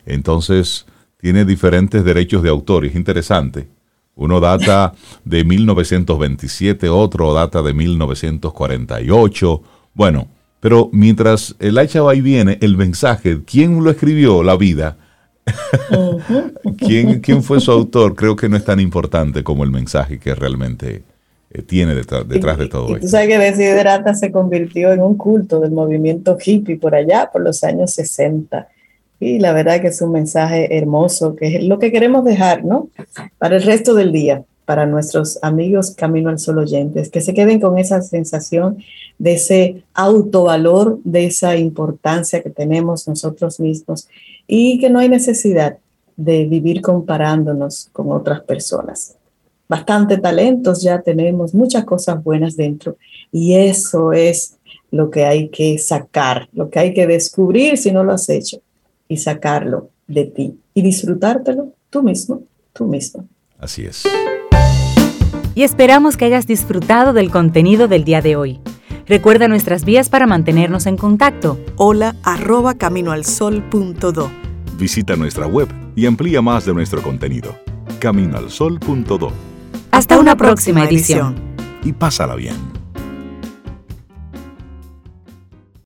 Entonces, tiene diferentes derechos de autor. Es interesante. Uno data de 1927, otro data de 1948. Bueno, pero mientras el hacha va y viene, el mensaje, ¿quién lo escribió? La vida. ¿Quién, ¿Quién, fue su autor? Creo que no es tan importante como el mensaje que realmente eh, tiene detrás, detrás de todo
esto. Tú sabes que Desiderata se convirtió en un culto del movimiento hippie por allá, por los años 60. Y la verdad que es un mensaje hermoso, que es lo que queremos dejar, ¿no? Para el resto del día para nuestros amigos Camino al Sol oyentes, que se queden con esa sensación de ese autovalor, de esa importancia que tenemos nosotros mismos y que no hay necesidad de vivir comparándonos con otras personas. Bastante talentos ya tenemos, muchas cosas buenas dentro y eso es lo que hay que sacar, lo que hay que descubrir si no lo has hecho y sacarlo de ti y disfrutártelo tú mismo, tú mismo.
Así es
y esperamos que hayas disfrutado del contenido del día de hoy. Recuerda nuestras vías para mantenernos en contacto.
Hola arroba caminoalsol.do.
Visita nuestra web y amplía más de nuestro contenido. Caminoalsol.do.
Hasta, una, próxima, edición.
Y pásala bien.